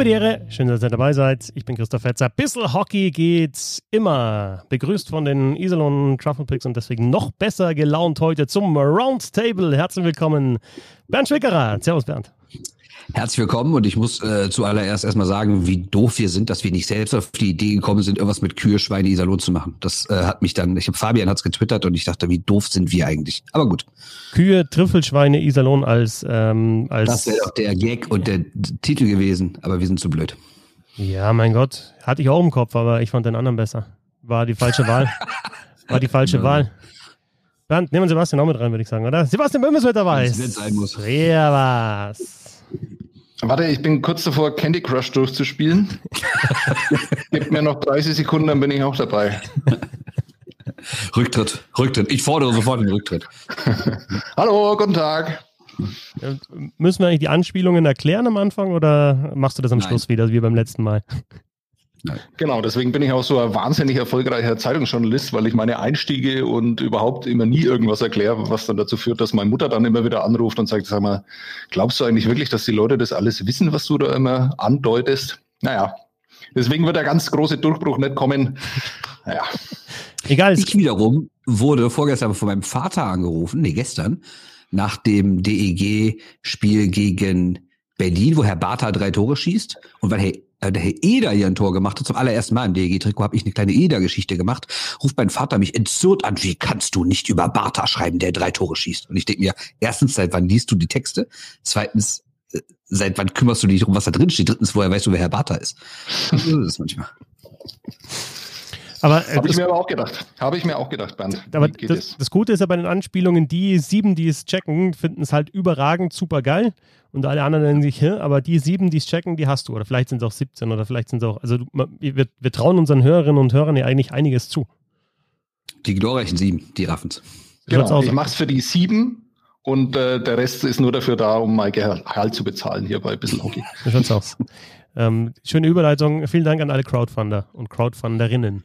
Habe die Ehre, schön, dass ihr dabei seid. Ich bin Christoph Fetzer. Bissel Hockey geht's immer. Begrüßt von den Iserlohn Truffle Picks und deswegen noch besser gelaunt heute zum Roundtable. Herzlich willkommen, Bernd Schwickerer. Servus, Bernd. Herzlich willkommen und ich muss äh, zuallererst erstmal sagen, wie doof wir sind, dass wir nicht selbst auf die Idee gekommen sind, irgendwas mit Kühe, Schweine, Iserlohn zu machen. Das äh, hat mich dann, ich habe Fabian hat's getwittert und ich dachte, wie doof sind wir eigentlich. Aber gut. Kühe, Trüffelschweine, Iserlohn als ähm, als Das wäre doch der Gag und der Titel gewesen, aber wir sind zu blöd. Ja, mein Gott, hatte ich auch im Kopf, aber ich fand den anderen besser. War die falsche Wahl. War die falsche Ja. Wahl. Bernd, nehmen wir Sebastian auch mit rein, würde ich sagen, oder? Sebastian Böhm ist mit dabei. Wenn's nicht sein muss. Ja, was. Warte, ich bin kurz davor, Candy Crush durchzuspielen. Gib mir noch 30 Sekunden, dann bin ich auch dabei. Rücktritt, Rücktritt. Ich fordere sofort den Rücktritt. Hallo, guten Tag. Äh, Müssen wir eigentlich die Anspielungen erklären am Anfang oder machst du das am Nein. Schluss wieder, wie beim letzten Mal? Genau, deswegen bin ich auch so ein wahnsinnig erfolgreicher Zeitungsjournalist, weil ich meine Einstiege und überhaupt immer nie irgendwas erkläre, was dann dazu führt, dass meine Mutter dann immer wieder anruft und sagt, sag mal, glaubst du eigentlich wirklich, dass die Leute das alles wissen, was du da immer andeutest? Naja, deswegen wird der ganz große Durchbruch nicht kommen. Naja, Egal, es Ich wiederum wurde vorgestern von meinem Vater angerufen, nee, gestern, nach dem DEG-Spiel gegen Berlin, wo Herr Bartha drei Tore schießt. Und weil Herr, äh, der Herr Eder hier ein Tor gemacht hat, zum allerersten Mal im DEG-Trikot, habe ich eine kleine Eder-Geschichte gemacht, ruft mein Vater mich entzürnt an, wie kannst du nicht über Bartha schreiben, der drei Tore schießt? Und ich denke mir, erstens, seit wann liest du die Texte? Zweitens, äh, seit wann kümmerst du dich darum, was da drin steht? Drittens, woher weißt du, wer Herr Bartha ist? So ist es manchmal. Aber, äh, habe ich das, mir aber auch gedacht. Habe ich mir auch gedacht, Bernd. aber Wie geht das, es? das Gute ist ja bei den Anspielungen, die sieben, die es checken, finden es halt überragend, super geil. Und alle anderen nennen sich, Hä? aber die sieben, die es checken, die hast du. Oder vielleicht sind es auch 17 oder vielleicht sind es auch, also wir, wir trauen unseren Hörerinnen und Hörern ja eigentlich einiges zu. Die glorreichen Sieben, die raffen's. Genau, ich mache es für die sieben und äh, der Rest ist nur dafür da, um mein Gehalt zu bezahlen hier bei Bissel Hockey. Schaut's aus. Ähm, schöne Überleitung. Vielen Dank an alle Crowdfunder und Crowdfunderinnen.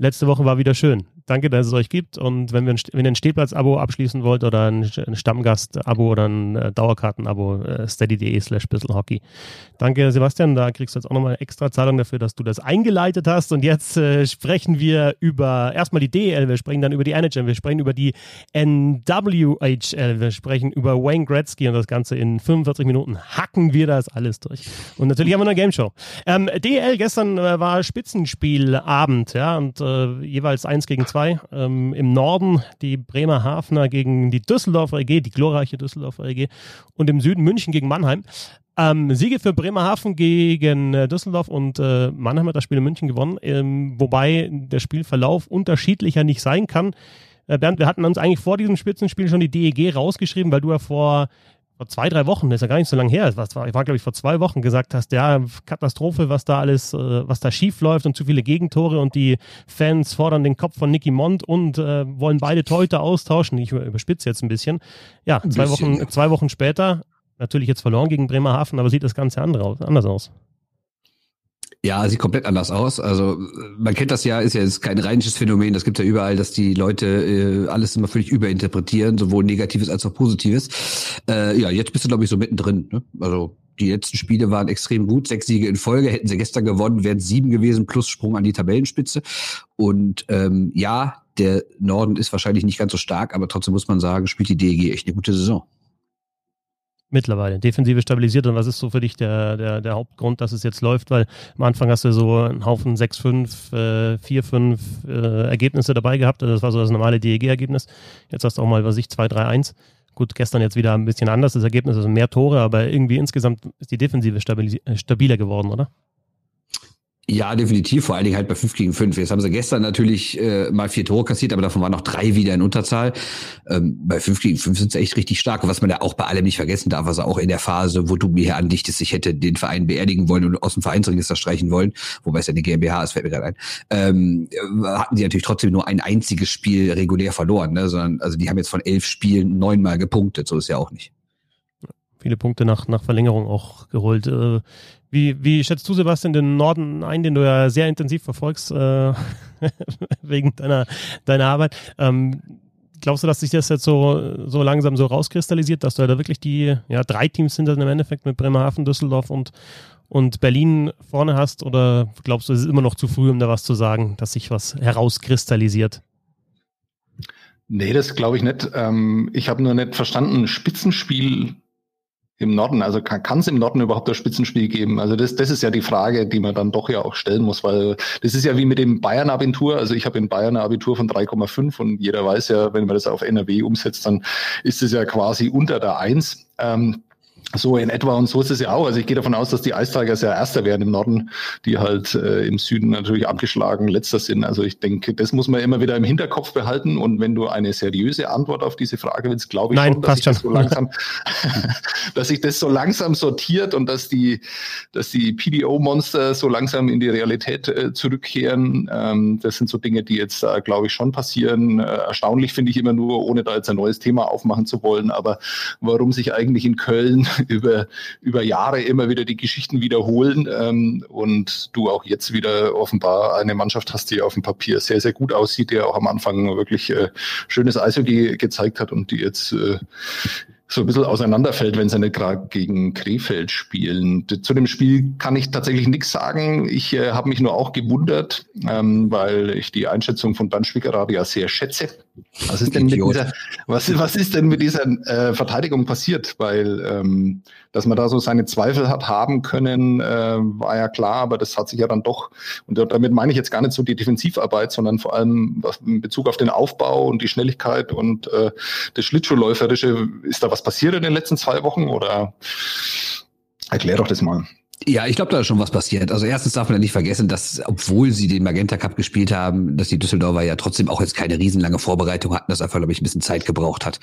Letzte Woche war wieder schön. Danke, dass es euch gibt. Und wenn, wir ein, wenn ihr ein Stehplatz-Abo abschließen wollt oder ein, ein Stammgast-Abo oder ein äh, Dauerkarten-Abo, äh, steady.de slash bisselhockey. Danke, Sebastian. Da kriegst du jetzt auch nochmal eine extra Zahlung dafür, dass du das eingeleitet hast. Und jetzt äh, sprechen wir über erstmal die DEL, wir sprechen dann über die NHL, wir sprechen über die NWHL, wir sprechen über Wayne Gretzky und das Ganze in 45 Minuten hacken wir das alles durch. Und natürlich haben wir eine Game Show. Ähm, DEL gestern äh, war Spitzenspielabend, ja, und äh, jeweils eins gegen zwei. Ähm, Im Norden die Bremer Hafner gegen die Düsseldorfer EG, die glorreiche Düsseldorfer EG, und im Süden München gegen Mannheim. Ähm, Siege für Bremerhaven gegen äh, Düsseldorf und äh, Mannheim hat das Spiel in München gewonnen, ähm, wobei der Spielverlauf unterschiedlicher nicht sein kann. Äh, Bernd, wir hatten uns eigentlich vor diesem Spitzenspiel schon die DEG rausgeschrieben, weil du ja vor, vor zwei, drei Wochen, das ist ja gar nicht so lange her, das war, war glaube ich vor zwei Wochen gesagt hast, ja, Katastrophe, was da alles, äh, was da schief läuft und zu viele Gegentore und die Fans fordern den Kopf von Nicky Mond und äh, wollen beide Torhüter austauschen. Ich über- überspitze jetzt ein bisschen. Ja, Ein zwei bisschen, Wochen, ja. zwei Wochen später, natürlich jetzt verloren gegen Bremerhaven, aber sieht das Ganze andere anders aus. Ja, sieht komplett anders aus. Also man kennt das ja, ist ja ist kein rheinisches Phänomen. Das gibt ja überall, dass die Leute äh, alles immer völlig überinterpretieren, sowohl Negatives als auch Positives. Äh, ja, jetzt bist du glaube ich so mittendrin. Ne? Also die letzten Spiele waren extrem gut, sechs Siege in Folge. Hätten sie gestern gewonnen, wären sieben gewesen plus Sprung an die Tabellenspitze. Und ähm, ja, der Norden ist wahrscheinlich nicht ganz so stark, aber trotzdem muss man sagen, spielt die DEG echt eine gute Saison. Mittlerweile. Defensive stabilisiert. Und was ist so für dich der, der, der Hauptgrund, dass es jetzt läuft? Weil am Anfang hast du so einen Haufen 6-5, äh, 4-5 äh, Ergebnisse dabei gehabt. Also Das war so das normale DEG-Ergebnis. Jetzt hast du auch mal, was ich, 2-3-1. Gut, gestern jetzt wieder ein bisschen anders das Ergebnis, also mehr Tore, aber irgendwie insgesamt ist die Defensive äh, stabiler geworden, oder? Ja, definitiv, vor allen Dingen halt bei 5 gegen 5. Jetzt haben sie gestern natürlich äh, mal vier Tore kassiert, aber davon waren noch drei wieder in Unterzahl. Ähm, bei 5 gegen 5 sind sie echt richtig stark. Und was man ja auch bei allem nicht vergessen darf, also auch in der Phase, wo du mir hier andichtest, ich hätte den Verein beerdigen wollen und aus dem Vereinsregister streichen wollen, wobei es ja eine GmbH ist, fällt mir gerade ein, ähm, hatten die natürlich trotzdem nur ein einziges Spiel regulär verloren, ne? sondern also die haben jetzt von elf Spielen neunmal gepunktet, so ist ja auch nicht viele Punkte nach, nach Verlängerung auch geholt. Äh, wie, wie schätzt du, Sebastian, den Norden ein, den du ja sehr intensiv verfolgst, äh, wegen deiner, deiner Arbeit? Ähm, glaubst du, dass sich das jetzt so, so langsam so rauskristallisiert, dass du da wirklich die ja, drei Teams dann im Endeffekt mit Bremerhaven, Düsseldorf und, und Berlin vorne hast? Oder glaubst du, es ist immer noch zu früh, um da was zu sagen, dass sich was herauskristallisiert? Nee, das glaube ich nicht. Ähm, ich habe nur nicht verstanden, Spitzenspiel im Norden? Also kann es im Norden überhaupt das Spitzenspiel geben? Also das, das ist ja die Frage, die man dann doch ja auch stellen muss, weil das ist ja wie mit dem Bayern-Abitur. Also ich habe in Bayern ein Abitur von 3,5 und jeder weiß ja, wenn man das auf NRW umsetzt, dann ist es ja quasi unter der Eins. Ähm, so in etwa und so ist es ja auch. Also ich gehe davon aus, dass die Eistagers ja Erster werden im Norden, die halt äh, im Süden natürlich abgeschlagen Letzter sind. Also ich denke, das muss man immer wieder im Hinterkopf behalten. Und wenn du eine seriöse Antwort auf diese Frage willst, glaube ich Nein, schon, dass sich das so langsam, dass sich das so langsam sortiert und dass die, dass die PDO-Monster so langsam in die Realität äh, zurückkehren. Ähm, das sind so Dinge, die jetzt, äh, glaube ich, schon passieren. Äh, erstaunlich finde ich immer nur, ohne da jetzt ein neues Thema aufmachen zu wollen. Aber warum sich eigentlich in Köln über, über Jahre immer wieder die Geschichten wiederholen ähm, und du auch jetzt wieder offenbar eine Mannschaft hast, die auf dem Papier sehr, sehr gut aussieht, der auch am Anfang wirklich äh, schönes Eishockey gezeigt hat und die jetzt äh, so ein bisschen auseinanderfällt, wenn sie nicht gerade gegen Krefeld spielen. Zu dem Spiel kann ich tatsächlich nichts sagen. Ich äh, habe mich nur auch gewundert, ähm, weil ich die Einschätzung von Dan Schwickerath ja sehr schätze. Was ist denn mit dieser, was, was ist denn mit dieser äh, Verteidigung passiert? Weil, ähm, dass man da so seine Zweifel hat haben können, äh, war ja klar, aber das hat sich ja dann doch, und damit meine ich jetzt gar nicht so die Defensivarbeit, sondern vor allem was in Bezug auf den Aufbau und die Schnelligkeit und äh, das Schlittschuhläuferische. Ist da was passiert in den letzten zwei Wochen oder erklär doch das mal. Ja, ich glaube, da ist schon was passiert. Also erstens darf man ja nicht vergessen, dass, obwohl sie den Magenta Cup gespielt haben, dass die Düsseldorfer ja trotzdem auch jetzt keine riesenlange Vorbereitung hatten, das einfach, glaube ich, ein bisschen Zeit gebraucht hat.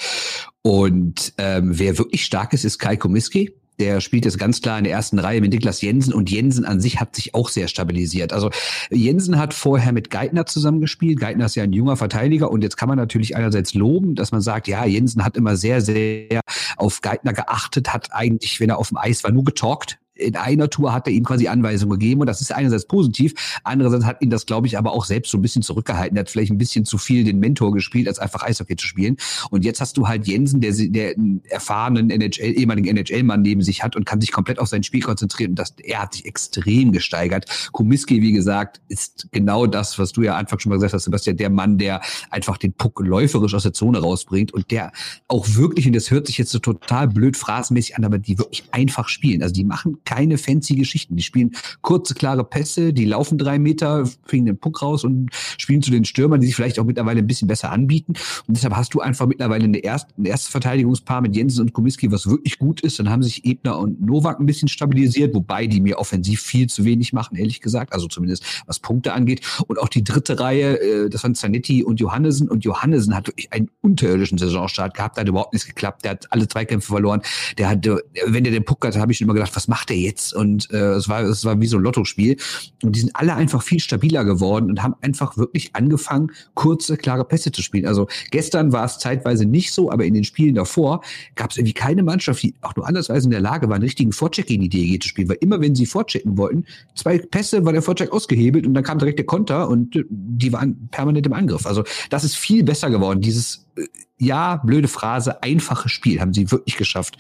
Und ähm, wer wirklich stark ist, ist Kai Komiski. Der spielt jetzt ganz klar in der ersten Reihe mit Niklas Jensen und Jensen an sich hat sich auch sehr stabilisiert. Also Jensen hat vorher mit Geithner zusammengespielt. Geithner ist ja ein junger Verteidiger und jetzt kann man natürlich einerseits loben, dass man sagt, ja, Jensen hat immer sehr, sehr auf Geithner geachtet, hat eigentlich, wenn er auf dem Eis war, nur getalkt in einer Tour hat er ihm quasi Anweisungen gegeben und das ist einerseits positiv, andererseits hat ihn das, glaube ich, aber auch selbst so ein bisschen zurückgehalten. Er hat vielleicht ein bisschen zu viel den Mentor gespielt, als einfach Eishockey zu spielen. Und jetzt hast du halt Jensen, der, der einen erfahrenen NHL, ehemaligen NHL-Mann neben sich hat und kann sich komplett auf sein Spiel konzentrieren. Und das, er hat sich extrem gesteigert. Kumiski, wie gesagt, ist genau das, was du ja Anfang schon mal gesagt hast, Sebastian, der Mann, der einfach den Puck läuferisch aus der Zone rausbringt und der auch wirklich, und das hört sich jetzt so total blöd phrasenmäßig an, aber die wirklich einfach spielen. Also die machen keine fancy Geschichten. Die spielen kurze, klare Pässe, die laufen drei Meter, kriegen den Puck raus und spielen zu den Stürmern, die sich vielleicht auch mittlerweile ein bisschen besser anbieten. Und deshalb hast du einfach mittlerweile eine erste, ein erstes Verteidigungspaar mit Jensen und Komiski, was wirklich gut ist. Dann haben sich Ebner und Novak ein bisschen stabilisiert, wobei die mir offensiv viel zu wenig machen, ehrlich gesagt. Also zumindest was Punkte angeht. Und auch die dritte Reihe, äh, das waren Zanetti und Johannesen. Und Johannesen hat wirklich einen unterirdischen Saisonstart gehabt, hat überhaupt nichts geklappt. Der hat alle Zweikämpfe verloren. Der hatte, wenn der den Puck hatte, habe ich schon immer gedacht, was macht der jetzt und äh, es war es war wie so ein Lottospiel und die sind alle einfach viel stabiler geworden und haben einfach wirklich angefangen kurze klare Pässe zu spielen. Also gestern war es zeitweise nicht so, aber in den Spielen davor gab es irgendwie keine Mannschaft, die auch nur andersweise in der Lage war, einen richtigen Vorcheck in die DEG zu spielen, weil immer wenn sie vorchecken wollten, zwei Pässe war der Vorcheck ausgehebelt und dann kam direkt der Konter und die waren permanent im Angriff. Also das ist viel besser geworden. Dieses äh, ja, blöde Phrase, einfache Spiel haben sie wirklich geschafft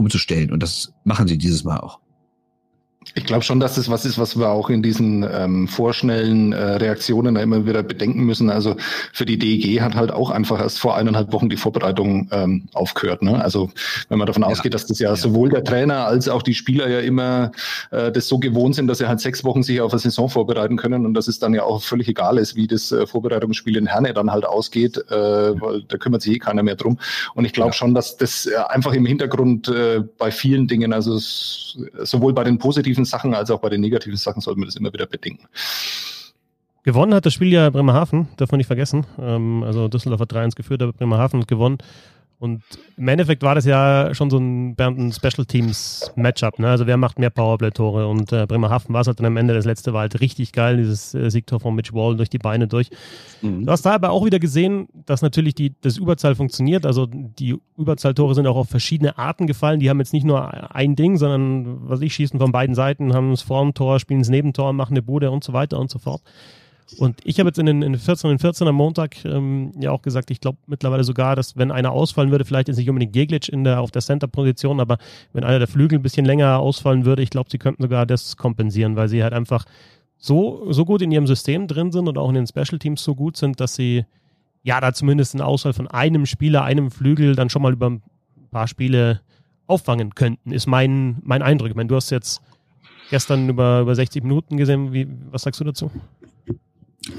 umzustellen. Und das machen sie dieses Mal auch. Ich glaube schon, dass das was ist, was wir auch in diesen ähm, vorschnellen äh, Reaktionen da immer wieder bedenken müssen. Also für die DEG hat halt auch einfach erst vor eineinhalb Wochen die Vorbereitung ähm, aufgehört. Ne? Also wenn man davon ja. ausgeht, dass das ja, ja, sowohl der Trainer als auch die Spieler ja immer äh, das so gewohnt sind, dass sie halt sechs Wochen sich auf eine Saison vorbereiten können und dass es dann ja auch völlig egal ist, wie das äh, Vorbereitungsspiel in Herne dann halt ausgeht, äh, weil da kümmert sich eh keiner mehr drum. Und ich glaube ja. schon, dass das äh, einfach im Hintergrund äh, bei vielen Dingen, also sowohl bei den positiven positiven Sachen als auch bei den negativen Sachen sollte man das immer wieder bedenken. Gewonnen hat das Spiel ja Bremerhaven, darf man nicht vergessen. Ähm, also Düsseldorf hat 3-1 geführt, aber Bremerhaven hat gewonnen. Und im Endeffekt war das ja schon so ein, ein Special Teams Matchup. Ne? Also wer macht mehr Powerplay-Tore? Und äh, Bremerhaven war es halt dann am Ende. Das letzte war halt richtig geil, dieses äh, Siegtor von Mitch Wall durch die Beine durch. Mhm. Du hast da aber auch wieder gesehen, dass natürlich die, das Überzahl funktioniert. Also die Überzahltore sind auch auf verschiedene Arten gefallen. Die haben jetzt nicht nur ein Ding, sondern was ich schießen von beiden Seiten, haben es vorm Tor, spielen es Nebentor, machen eine Bude und so weiter und so fort. Und ich habe jetzt in den, in den 14 und 14 am Montag ähm, ja auch gesagt, ich glaube mittlerweile sogar, dass wenn einer ausfallen würde, vielleicht ist nicht unbedingt Jeglic in der, auf der Center-Position, aber wenn einer der Flügel ein bisschen länger ausfallen würde, ich glaube, sie könnten sogar das kompensieren, weil sie halt einfach so, so gut in ihrem System drin sind und auch in den Special Teams so gut sind, dass sie ja da zumindest eine Auswahl von einem Spieler, einem Flügel dann schon mal über ein paar Spiele auffangen könnten, ist mein, mein Eindruck. Ich meine, du hast jetzt gestern über, über 60 Minuten gesehen. Wie, was sagst du dazu?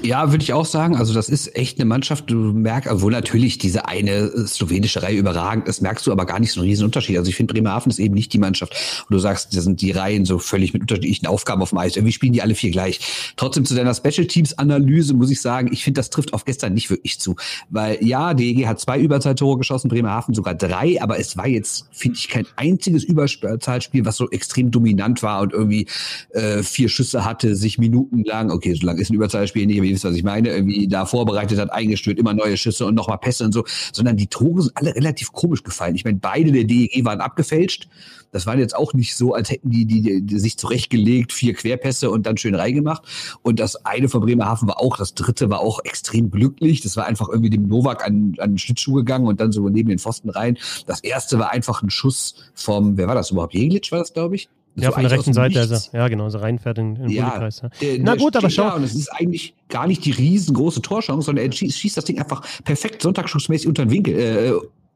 Ja, würde ich auch sagen. Also das ist echt eine Mannschaft, du merkst, obwohl natürlich diese eine slowenische Reihe überragend ist, merkst du aber gar nicht so einen riesen Unterschied. Also ich finde, Bremerhaven ist eben nicht die Mannschaft, wo du sagst, da sind die Reihen so völlig mit unterschiedlichen Aufgaben auf dem Eis. Irgendwie spielen die alle vier gleich. Trotzdem zu deiner Special Teams Analyse muss ich sagen, ich finde, das trifft auf gestern nicht wirklich zu. Weil ja, DEG hat zwei Überzahltore geschossen, Bremerhaven sogar drei, aber es war jetzt, finde ich, kein einziges Überzahlspiel, was so extrem dominant war und irgendwie äh, vier Schüsse hatte, sich minutenlang, okay, so lang ist ein Überzahlspiel nicht, aber ihr wisst, was ich meine, irgendwie da vorbereitet hat, eingestört, immer neue Schüsse und nochmal Pässe und so, sondern die Tore sind alle relativ komisch gefallen. Ich meine, beide der DEG waren abgefälscht. Das waren jetzt auch nicht so, als hätten die, die, die sich zurechtgelegt, vier Querpässe und dann schön reingemacht. Und das eine von Bremerhaven war auch, das dritte war auch extrem glücklich. Das war einfach irgendwie dem Novak an, an den Schlittschuh gegangen und dann so neben den Pfosten rein. Das erste war einfach ein Schuss vom, wer war das überhaupt? Jeglitsch war das, glaube ich? Ja, von der rechten Seite, also, ja, genau, so reinfährt in, in den ja, Bullikreis. Ja. Der, Na gut, aber schau. und es ist eigentlich gar nicht die riesengroße Torchance, sondern er schießt, schießt das Ding einfach perfekt sonntagsschussmäßig unter den Winkel, äh,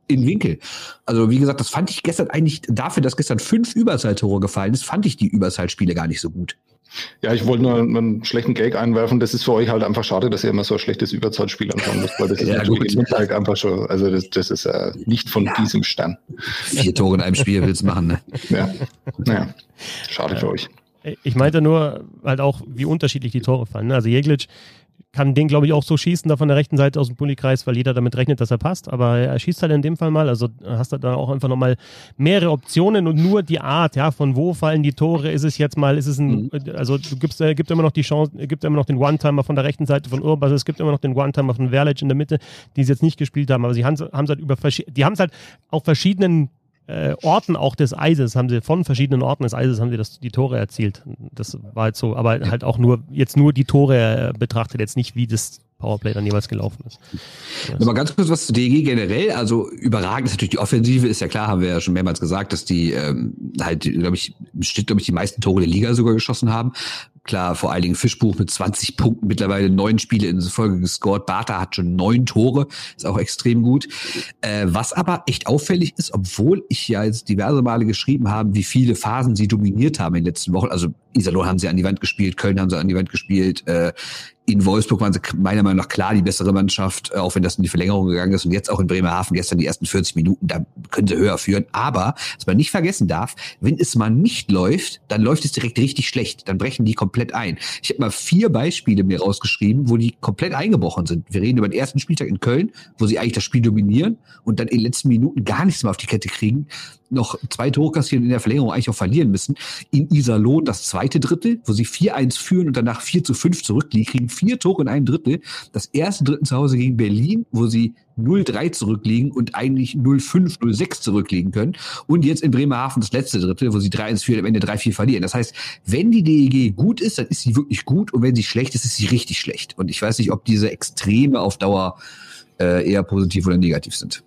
in Winkel. Also wie gesagt, das fand ich gestern eigentlich, dafür, dass gestern fünf Überzahltore gefallen ist, fand ich die Überzahlspiele gar nicht so gut. Ja, ich wollte nur einen schlechten Gag einwerfen. Das ist für euch halt einfach schade, dass ihr immer so ein schlechtes Überzahlspiel anschauen müsst, weil das ist ja, natürlich gut. Halt einfach schon, also das, das ist äh, nicht von ja. diesem Stern. Vier Tore in einem Spiel willst du machen, ne? Ja, naja, schade für euch. Ich meinte nur halt auch, wie unterschiedlich die Tore fallen. Ne? Also Jeglic kann den, glaube ich, auch so schießen, da von der rechten Seite aus dem Pullykreis, weil jeder damit rechnet, dass er passt. Aber er schießt halt in dem Fall mal. Also hast du da auch einfach nochmal mehrere Optionen und nur die Art, ja, von wo fallen die Tore, ist es jetzt mal, ist es ein, mhm. also du gibst, äh, gibt immer noch die Chance, gibt immer noch den One-Timer von der rechten Seite von Urbas, es gibt immer noch den One-Timer von Verlic in der Mitte, die sie jetzt nicht gespielt haben, aber sie haben es halt über, die haben es halt auf verschiedenen äh, Orten auch des Eises haben sie, von verschiedenen Orten des Eises haben sie das, die Tore erzielt. Das war halt so, aber halt auch nur, jetzt nur die Tore äh, betrachtet, jetzt nicht wie das Powerplay dann jeweils gelaufen ist. Ja. Mal ganz kurz was zu DG generell. Also überragend ist natürlich die Offensive, ist ja klar, haben wir ja schon mehrmals gesagt, dass die ähm, halt, glaube ich, steht, glaube ich, die meisten Tore der Liga sogar geschossen haben. Klar, vor allen Dingen Fischbuch mit 20 Punkten, mittlerweile neun Spiele in Folge gescored. Bartha hat schon neun Tore, ist auch extrem gut. Äh, was aber echt auffällig ist, obwohl ich ja jetzt diverse Male geschrieben habe, wie viele Phasen sie dominiert haben in den letzten Wochen. Also Iserlohn haben sie an die Wand gespielt, Köln haben sie an die Wand gespielt, äh, in Wolfsburg waren sie meiner Meinung nach klar die bessere Mannschaft, äh, auch wenn das in die Verlängerung gegangen ist. Und jetzt auch in Bremerhaven gestern die ersten 40 Minuten, da können sie höher führen. Aber, was man nicht vergessen darf, wenn es mal nicht läuft, dann läuft es direkt richtig schlecht. Dann brechen die komplett ein. Ich habe mal vier Beispiele mir rausgeschrieben, wo die komplett eingebrochen sind. Wir reden über den ersten Spieltag in Köln, wo sie eigentlich das Spiel dominieren und dann in den letzten Minuten gar nichts mehr auf die Kette kriegen noch zwei Tore kassieren in der Verlängerung eigentlich auch verlieren müssen. In Iserlohn das zweite Drittel, wo sie 4-1 führen und danach 4 zu 5 zurückliegen, kriegen vier Tore in einem Drittel. Das erste Drittel zu Hause gegen Berlin, wo sie 0-3 zurückliegen und eigentlich 0-5, 0-6 zurückliegen können. Und jetzt in Bremerhaven das letzte Drittel, wo sie 3-1 führen, am Ende 3-4 verlieren. Das heißt, wenn die DEG gut ist, dann ist sie wirklich gut und wenn sie schlecht ist, ist sie richtig schlecht. Und ich weiß nicht, ob diese Extreme auf Dauer äh, eher positiv oder negativ sind.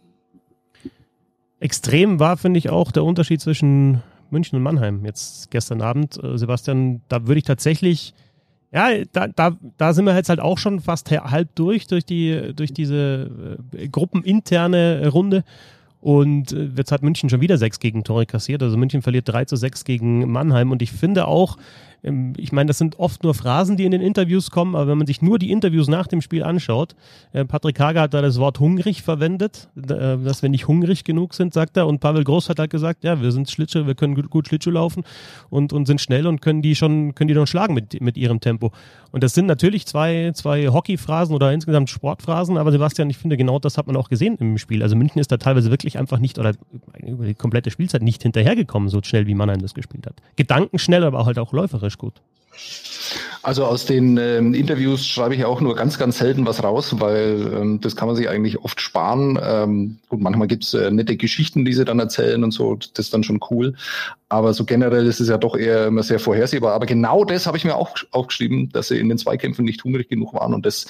Extrem war, finde ich, auch der Unterschied zwischen München und Mannheim jetzt gestern Abend. Äh, Sebastian, da würde ich tatsächlich, ja, da, da, da sind wir jetzt halt auch schon fast halb durch, durch, die, durch diese äh, gruppeninterne Runde. Und äh, jetzt hat München schon wieder sechs Gegentore kassiert. Also München verliert 3 zu 6 gegen Mannheim. Und ich finde auch, ich meine, das sind oft nur Phrasen, die in den Interviews kommen, aber wenn man sich nur die Interviews nach dem Spiel anschaut, äh, Patrick Hager hat da das Wort hungrig verwendet, äh, dass wir nicht hungrig genug sind, sagt er, und Pavel Groß hat halt gesagt, ja, wir sind Schlittschuh, wir können gut, Schlittschuh laufen und, und sind schnell und können die schon, können die schon schlagen mit, mit ihrem Tempo. Und das sind natürlich zwei, zwei Hockeyphrasen oder insgesamt Sportphrasen, aber Sebastian, ich finde, genau das hat man auch gesehen im Spiel. Also München ist da teilweise wirklich einfach nicht oder über die komplette Spielzeit nicht hinterhergekommen, so schnell wie Mannheim das gespielt hat. Gedankenschnell, aber halt auch läuferisch gut. Also aus den ähm, Interviews schreibe ich auch nur ganz, ganz selten was raus, weil ähm, das kann man sich eigentlich oft sparen. Ähm, gut, manchmal gibt's äh, nette Geschichten, die sie dann erzählen und so, das ist dann schon cool. Aber so generell ist es ja doch eher immer sehr vorhersehbar. Aber genau das habe ich mir auch aufgeschrieben, dass sie in den Zweikämpfen nicht hungrig genug waren. Und das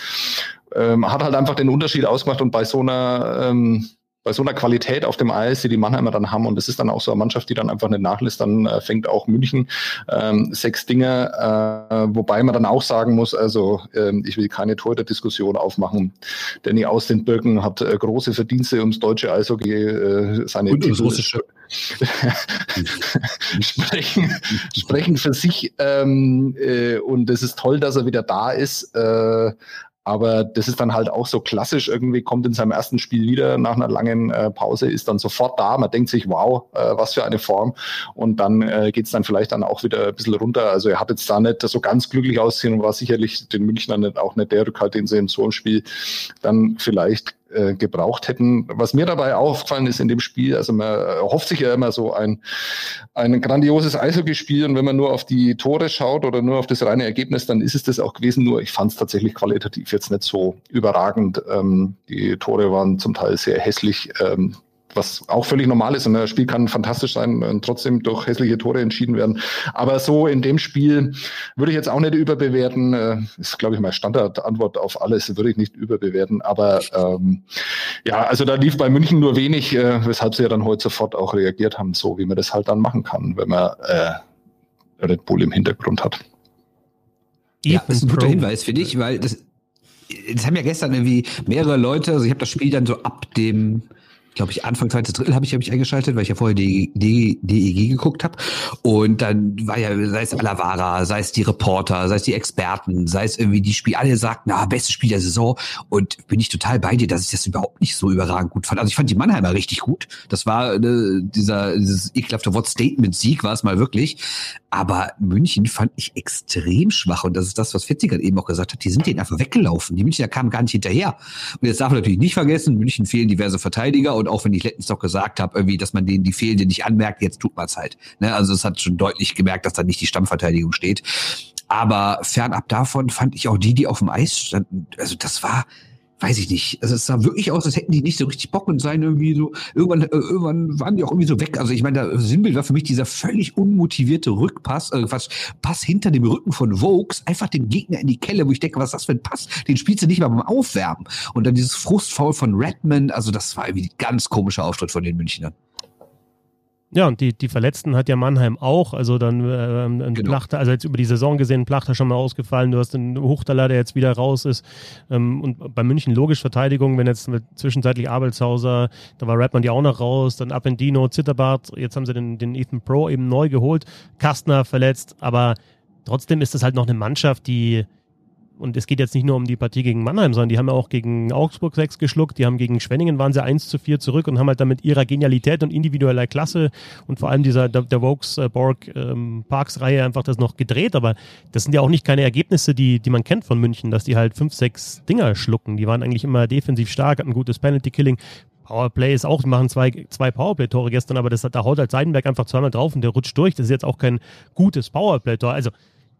ähm, hat halt einfach den Unterschied ausgemacht. Und bei so einer ähm, bei so einer Qualität auf dem Eis, die die Mannheimer dann haben, und das ist dann auch so eine Mannschaft, die dann einfach nicht nachlässt, dann äh, fängt auch München ähm, sechs Dinge, äh, wobei man dann auch sagen muss, also ähm, ich will keine Torhüter-Diskussion aufmachen. Danny aus den Birken hat äh, große Verdienste ums deutsche Eishockey, äh, seine und Titel russische. sprechen, sprechen für sich ähm, äh, und es ist toll, dass er wieder da ist. Äh, aber das ist dann halt auch so klassisch, irgendwie kommt in seinem ersten Spiel wieder nach einer langen äh, Pause, ist dann sofort da. Man denkt sich, wow, äh, was für eine Form. Und dann äh, geht es dann vielleicht dann auch wieder ein bisschen runter. Also er hat jetzt da nicht so ganz glücklich aussehen und war sicherlich den Münchnern nicht, auch nicht der Rückhalt, den sie in so einem Spiel dann vielleicht äh, gebraucht hätten. Was mir dabei aufgefallen ist in dem Spiel, also man hofft sich ja immer so ein, ein grandioses Eishockeyspiel und wenn man nur auf die Tore schaut oder nur auf das reine Ergebnis, dann ist es das auch gewesen. Nur ich fand es tatsächlich qualitativ jetzt nicht so überragend. Ähm, die Tore waren zum Teil sehr hässlich. Ähm, was auch völlig normal ist. Und das Spiel kann fantastisch sein und trotzdem durch hässliche Tore entschieden werden. Aber so in dem Spiel würde ich jetzt auch nicht überbewerten. Äh, ist, glaube ich, meine Standardantwort auf alles, würde ich nicht überbewerten. Aber ähm, ja, also da lief bei München nur wenig, äh, weshalb sie ja dann heute sofort auch reagiert haben, so wie man das halt dann machen kann, wenn man äh, Red Bull im Hintergrund hat. Ja, das ist ein guter Hinweis für dich, weil das, das haben ja gestern irgendwie mehrere Leute, also ich habe das Spiel dann so ab dem glaube ich, Anfang zweites Drittel habe ich, hab ich eingeschaltet, weil ich ja vorher die, DEG geguckt habe. Und dann war ja, sei es Alavara, sei es die Reporter, sei es die Experten, sei es irgendwie die Spiel, alle sagten, na, bestes Spiel der Saison. Und bin ich total bei dir, dass ich das überhaupt nicht so überragend gut fand. Also ich fand die Mannheimer richtig gut. Das war äh, dieser, dieses ekelhafte Wort Statement-Sieg war es mal wirklich. Aber München fand ich extrem schwach. Und das ist das, was Fitzi gerade eben auch gesagt hat. Die sind denen einfach weggelaufen. Die Münchner kamen gar nicht hinterher. Und jetzt darf man natürlich nicht vergessen, München fehlen diverse Verteidiger. Und auch wenn ich letztens doch gesagt habe, irgendwie, dass man denen die fehlende nicht anmerkt, jetzt tut man es halt. Ne? Also es hat schon deutlich gemerkt, dass da nicht die Stammverteidigung steht. Aber fernab davon fand ich auch die, die auf dem Eis standen, also das war, weiß ich nicht. Also es sah wirklich aus, als hätten die nicht so richtig Bock und seien irgendwie so, irgendwann, äh, irgendwann waren die auch irgendwie so weg. Also ich meine, da Sinnbild war für mich dieser völlig unmotivierte Rückpass, äh, Quatsch, Pass hinter dem Rücken von Vokes, einfach den Gegner in die Kelle, wo ich denke, was ist das für ein Pass? Den spielst du nicht mal beim Aufwärmen. Und dann dieses Frustfaul von Redmond, also das war irgendwie ein ganz komischer Auftritt von den Münchnern. Ja, und die, die Verletzten hat ja Mannheim auch. Also dann äh, ein genau. Plachter, also jetzt über die Saison gesehen, Plachter schon mal ausgefallen. Du hast den Hochtaler, der jetzt wieder raus ist. Ähm, und bei München logisch Verteidigung, wenn jetzt zwischenzeitlich Abelshauser, da war Redmond ja auch noch raus, dann Appendino, Zitterbart, jetzt haben sie den, den Ethan Pro eben neu geholt. Kastner verletzt, aber trotzdem ist das halt noch eine Mannschaft, die und es geht jetzt nicht nur um die Partie gegen Mannheim, sondern die haben ja auch gegen Augsburg 6 geschluckt, die haben gegen Schwenningen waren sie 1 zu 4 zurück und haben halt damit ihrer Genialität und individueller Klasse und vor allem dieser der, der Vokes-Borg ähm, Parks-Reihe einfach das noch gedreht, aber das sind ja auch nicht keine Ergebnisse, die, die man kennt von München, dass die halt 5, 6 Dinger schlucken. Die waren eigentlich immer defensiv stark, hatten gutes Penalty-Killing. Powerplay ist auch, die machen zwei, zwei Powerplay-Tore gestern, aber das hat, da haut halt Seidenberg einfach zweimal drauf und der rutscht durch. Das ist jetzt auch kein gutes Powerplay-Tor. Also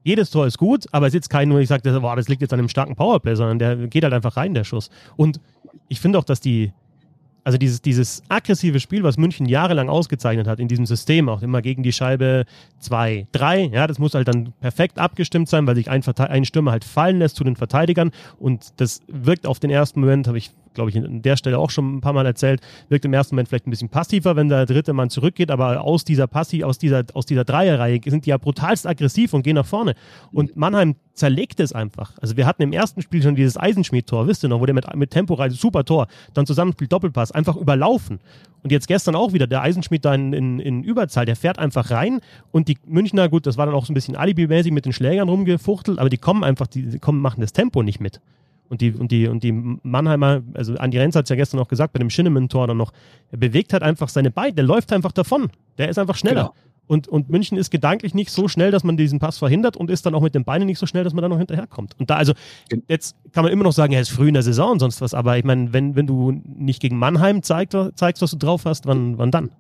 jedes Tor ist gut, aber es ist jetzt kein, wo ich sage, das liegt jetzt an einem starken Powerplay, sondern der geht halt einfach rein, der Schuss. Und ich finde auch, dass die, also dieses, dieses aggressive Spiel, was München jahrelang ausgezeichnet hat in diesem System, auch immer gegen die Scheibe 2, 3, ja, das muss halt dann perfekt abgestimmt sein, weil sich ein, ein Stürmer halt fallen lässt zu den Verteidigern und das wirkt auf den ersten Moment, habe ich glaube ich, an der Stelle auch schon ein paar Mal erzählt, wirkt im ersten Moment vielleicht ein bisschen passiver, wenn der dritte Mann zurückgeht, aber aus dieser Passi, aus dieser, aus dieser Dreierreihe sind die ja brutalst aggressiv und gehen nach vorne. Und Mannheim zerlegt es einfach. Also wir hatten im ersten Spiel schon dieses Eisenschmied-Tor, wisst ihr noch, wo der mit, mit Tempo reist, super Tor, dann Zusammenspiel Doppelpass, einfach überlaufen. Und jetzt gestern auch wieder, der Eisenschmied da in, in, in Überzahl, der fährt einfach rein und die Münchner, gut, das war dann auch so ein bisschen alibimäßig mit den Schlägern rumgefuchtelt, aber die kommen einfach, die kommen, machen das Tempo nicht mit. Und die, und die, und die Mannheimer, also Andi Renz hat es ja gestern auch gesagt, bei dem Shinneman-Tor dann noch, er bewegt halt einfach seine Beine, der läuft einfach davon. Der ist einfach schneller. Genau. Und, und München ist gedanklich nicht so schnell, dass man diesen Pass verhindert und ist dann auch mit den Beinen nicht so schnell, dass man da noch hinterherkommt. Und da, also, jetzt kann man immer noch sagen, er ist früh in der Saison und sonst was, aber ich meine, wenn, wenn du nicht gegen Mannheim zeigst, zeigst, was du drauf hast, wann, wann dann?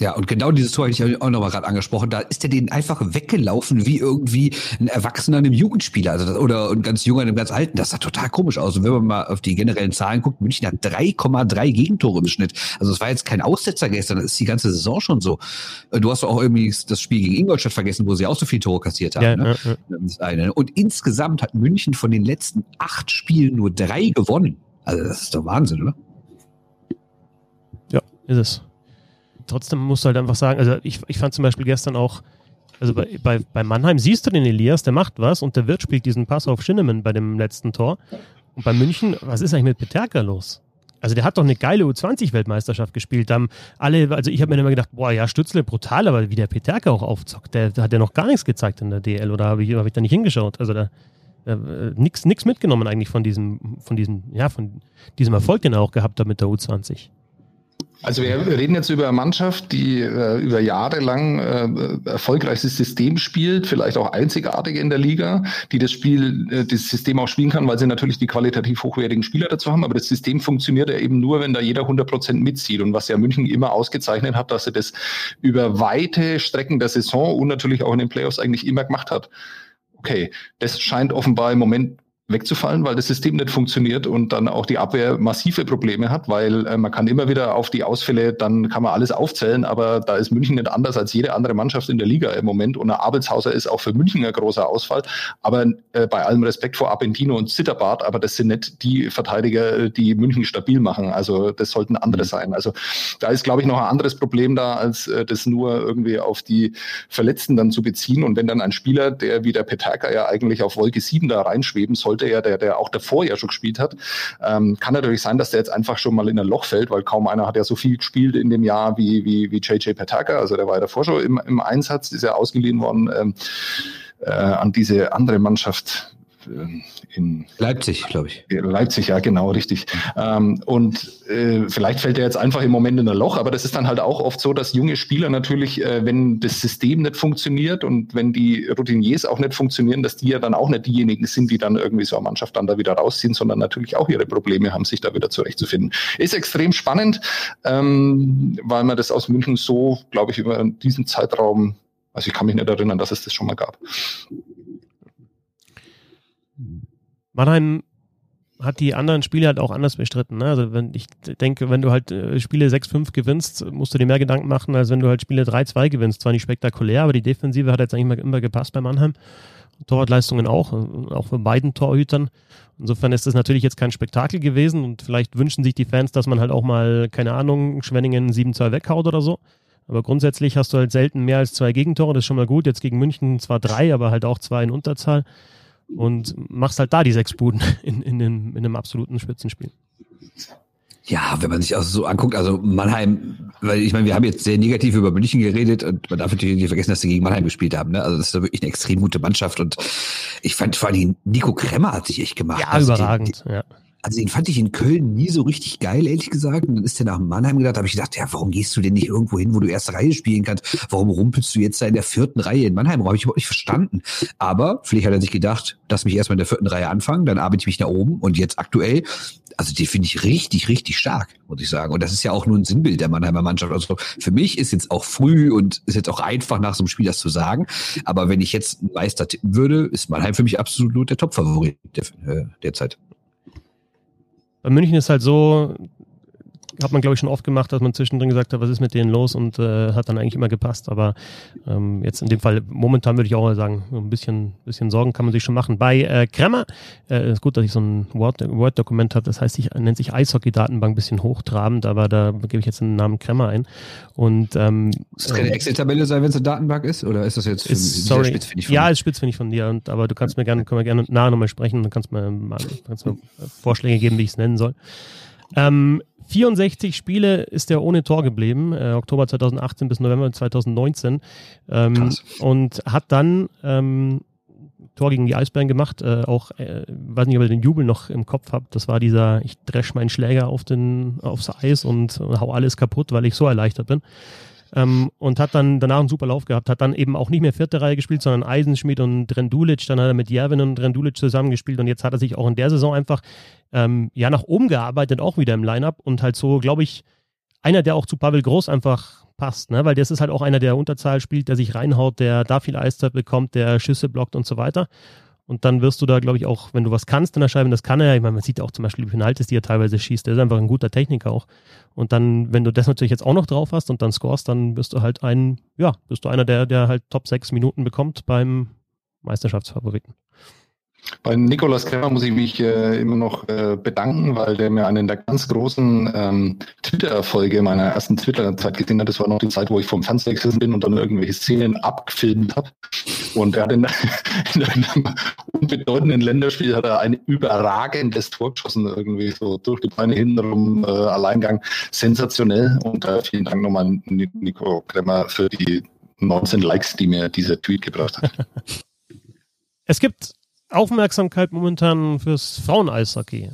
Ja, und genau dieses Tor hätte ich auch noch mal gerade angesprochen. Da ist er den einfach weggelaufen, wie irgendwie ein Erwachsener einem Jugendspieler also das, oder ein ganz junger einem ganz alten. Das sah total komisch aus. Und wenn man mal auf die generellen Zahlen guckt, München hat 3,3 Gegentore im Schnitt. Also es war jetzt kein Aussetzer gestern, das ist die ganze Saison schon so. Du hast auch irgendwie das Spiel gegen Ingolstadt vergessen, wo sie auch so viele Tore kassiert haben. Ja, ne? ja, ja. Das eine. Ne? Und insgesamt hat München von den letzten acht Spielen nur drei gewonnen. Also das ist doch Wahnsinn, oder? Ja, ist es trotzdem musst du halt einfach sagen, also ich, ich fand zum Beispiel gestern auch, also bei, bei, bei Mannheim siehst du den Elias, der macht was und der Wirt spielt diesen Pass auf Schinnemann bei dem letzten Tor. Und bei München, was ist eigentlich mit Peterka los? Also der hat doch eine geile U20-Weltmeisterschaft gespielt. Da alle, also ich habe mir immer gedacht, boah, ja, Stützle brutal, aber wie der Peterka auch aufzockt, der, der hat ja noch gar nichts gezeigt in der DL oder habe ich, hab ich da nicht hingeschaut? Also da äh, nichts mitgenommen eigentlich von diesem, von diesem, ja, von diesem Erfolg, den er auch gehabt hat mit der U20. Also wir reden jetzt über eine Mannschaft, die äh, über Jahre lang äh, erfolgreiches System spielt, vielleicht auch einzigartige in der Liga, die das Spiel, äh, das System auch spielen kann, weil sie natürlich die qualitativ hochwertigen Spieler dazu haben. Aber das System funktioniert ja eben nur, wenn da jeder 100 Prozent mitzieht. Und was ja München immer ausgezeichnet hat, dass sie das über weite Strecken der Saison und natürlich auch in den Playoffs eigentlich immer gemacht hat. Okay, das scheint offenbar im Moment wegzufallen, weil das System nicht funktioniert und dann auch die Abwehr massive Probleme hat, weil äh, man kann immer wieder auf die Ausfälle, dann kann man alles aufzählen, aber da ist München nicht anders als jede andere Mannschaft in der Liga im Moment und der Abelshauser ist auch für München ein großer Ausfall, aber äh, bei allem Respekt vor Abentino und Zitterbart, aber das sind nicht die Verteidiger, die München stabil machen, also das sollten andere mhm. sein. Also da ist, glaube ich, noch ein anderes Problem da, als äh, das nur irgendwie auf die Verletzten dann zu beziehen und wenn dann ein Spieler, der wie der Peterka ja eigentlich auf Wolke 7 da reinschweben sollte, sollte er, der, der auch davor ja schon gespielt hat, ähm, kann natürlich sein, dass der jetzt einfach schon mal in ein Loch fällt, weil kaum einer hat ja so viel gespielt in dem Jahr wie, wie, wie JJ Pataka. Also der war ja davor schon im, im Einsatz, ist ja ausgeliehen worden ähm, äh, an diese andere Mannschaft in Leipzig, glaube ich. Leipzig, ja, genau, richtig. Ähm, und äh, vielleicht fällt er jetzt einfach im Moment in ein Loch, aber das ist dann halt auch oft so, dass junge Spieler natürlich, äh, wenn das System nicht funktioniert und wenn die Routiniers auch nicht funktionieren, dass die ja dann auch nicht diejenigen sind, die dann irgendwie so eine Mannschaft dann da wieder rausziehen, sondern natürlich auch ihre Probleme haben, sich da wieder zurechtzufinden. Ist extrem spannend, ähm, weil man das aus München so, glaube ich, über diesen Zeitraum, also ich kann mich nicht erinnern, dass es das schon mal gab. Mannheim hat die anderen Spiele halt auch anders bestritten. Ne? Also wenn ich denke, wenn du halt äh, Spiele 6-5 gewinnst, musst du dir mehr Gedanken machen, als wenn du halt Spiele 3-2 gewinnst. Zwar nicht spektakulär, aber die Defensive hat jetzt eigentlich immer gepasst bei Mannheim. Torwartleistungen auch, äh, auch für beiden Torhütern. Insofern ist das natürlich jetzt kein Spektakel gewesen und vielleicht wünschen sich die Fans, dass man halt auch mal, keine Ahnung, Schwenningen 7-2 weghaut oder so. Aber grundsätzlich hast du halt selten mehr als zwei Gegentore, das ist schon mal gut. Jetzt gegen München zwar drei, aber halt auch zwei in Unterzahl und machst halt da die sechs Buden in, in, in, in einem absoluten Spitzenspiel. Ja, wenn man sich auch so anguckt, also Mannheim, weil ich meine, wir haben jetzt sehr negativ über München geredet und man darf natürlich nicht vergessen, dass sie gegen Mannheim gespielt haben. Ne? Also das ist wirklich eine extrem gute Mannschaft und ich fand vor allem Nico Kremmer hat sich echt gemacht. Ja, also überragend. Die, ja. Also den fand ich in Köln nie so richtig geil, ehrlich gesagt. Und dann ist der nach Mannheim gedacht, habe ich gedacht, ja, warum gehst du denn nicht irgendwo hin, wo du erste Reihe spielen kannst? Warum rumpelst du jetzt da in der vierten Reihe in Mannheim? Habe ich überhaupt nicht verstanden. Aber vielleicht hat er sich gedacht, lass mich erstmal in der vierten Reihe anfangen, dann arbeite ich mich nach oben und jetzt aktuell, also die finde ich richtig, richtig stark, muss ich sagen. Und das ist ja auch nur ein Sinnbild der Mannheimer Mannschaft. Also für mich ist jetzt auch früh und ist jetzt auch einfach nach so einem Spiel das zu sagen. Aber wenn ich jetzt einen Meister tippen würde, ist Mannheim für mich absolut der Top-Favorit der, äh, derzeit. Bei München ist halt so, hat man, glaube ich, schon oft gemacht, dass man zwischendrin gesagt hat, was ist mit denen los und äh, hat dann eigentlich immer gepasst. Aber ähm, jetzt in dem Fall, momentan würde ich auch sagen, ein bisschen, bisschen Sorgen kann man sich schon machen. Bei äh, Kremmer, äh, ist gut, dass ich so ein Word-Dokument habe, das heißt, ich nennt sich Eishockey-Datenbank, ein bisschen hochtrabend, aber da gebe ich jetzt den Namen Kremmer ein. Und ähm, das keine Excel-Tabelle sein, wenn es eine Datenbank ist? Oder ist das jetzt für, ist, sorry, spitzfindig von Ja, ist spitzfindig von dir. Und, aber du kannst mir gerne, können wir gerne nachher nochmal sprechen und kannst mir, mal, kannst mir Vorschläge geben, wie ich es nennen soll. Ähm, 64 Spiele ist er ohne Tor geblieben, äh, Oktober 2018 bis November 2019. Ähm, und hat dann ähm, Tor gegen die Eisbären gemacht. Äh, auch, äh, weiß nicht, ob ihr den Jubel noch im Kopf habt. Das war dieser, ich dresch meinen Schläger auf den, aufs Eis und, und hau alles kaputt, weil ich so erleichtert bin. Ähm, und hat dann danach einen super Lauf gehabt, hat dann eben auch nicht mehr vierte Reihe gespielt, sondern Eisenschmidt und Drendulic, dann hat er mit Jervin und Drendulic zusammengespielt und jetzt hat er sich auch in der Saison einfach ähm, ja nach oben gearbeitet, auch wieder im Lineup und halt so, glaube ich, einer, der auch zu Pavel Groß einfach passt, ne? weil das ist halt auch einer, der Unterzahl spielt, der sich reinhaut, der da viel Eiszeit bekommt, der Schüsse blockt und so weiter. Und dann wirst du da, glaube ich, auch, wenn du was kannst in der Scheibe, das kann er ja, ich meine, man sieht auch zum Beispiel Penaltis, die er teilweise schießt, der ist einfach ein guter Techniker auch. Und dann, wenn du das natürlich jetzt auch noch drauf hast und dann scorest, dann bist du halt ein, ja, bist du einer, der, der halt Top 6 Minuten bekommt beim Meisterschaftsfavoriten. Bei Nikolaus Krämer muss ich mich äh, immer noch äh, bedanken, weil der mir einen der ganz großen ähm, Twitter-Erfolge meiner ersten Twitter-Zeit gesehen hat. Das war noch die Zeit, wo ich vom Fernseher gesessen bin und dann irgendwelche Szenen abgefilmt habe. Und er hat in, in, einem unbedeutenden Länderspiel hat er ein überragendes Tor geschossen, irgendwie so durch die Beine hintenrum, äh, Alleingang. Sensationell. Und äh, vielen Dank nochmal, Nico Kremmer, für die 19 Likes, die mir dieser Tweet gebracht hat. Es gibt Aufmerksamkeit momentan fürs Frauen-Eishockey.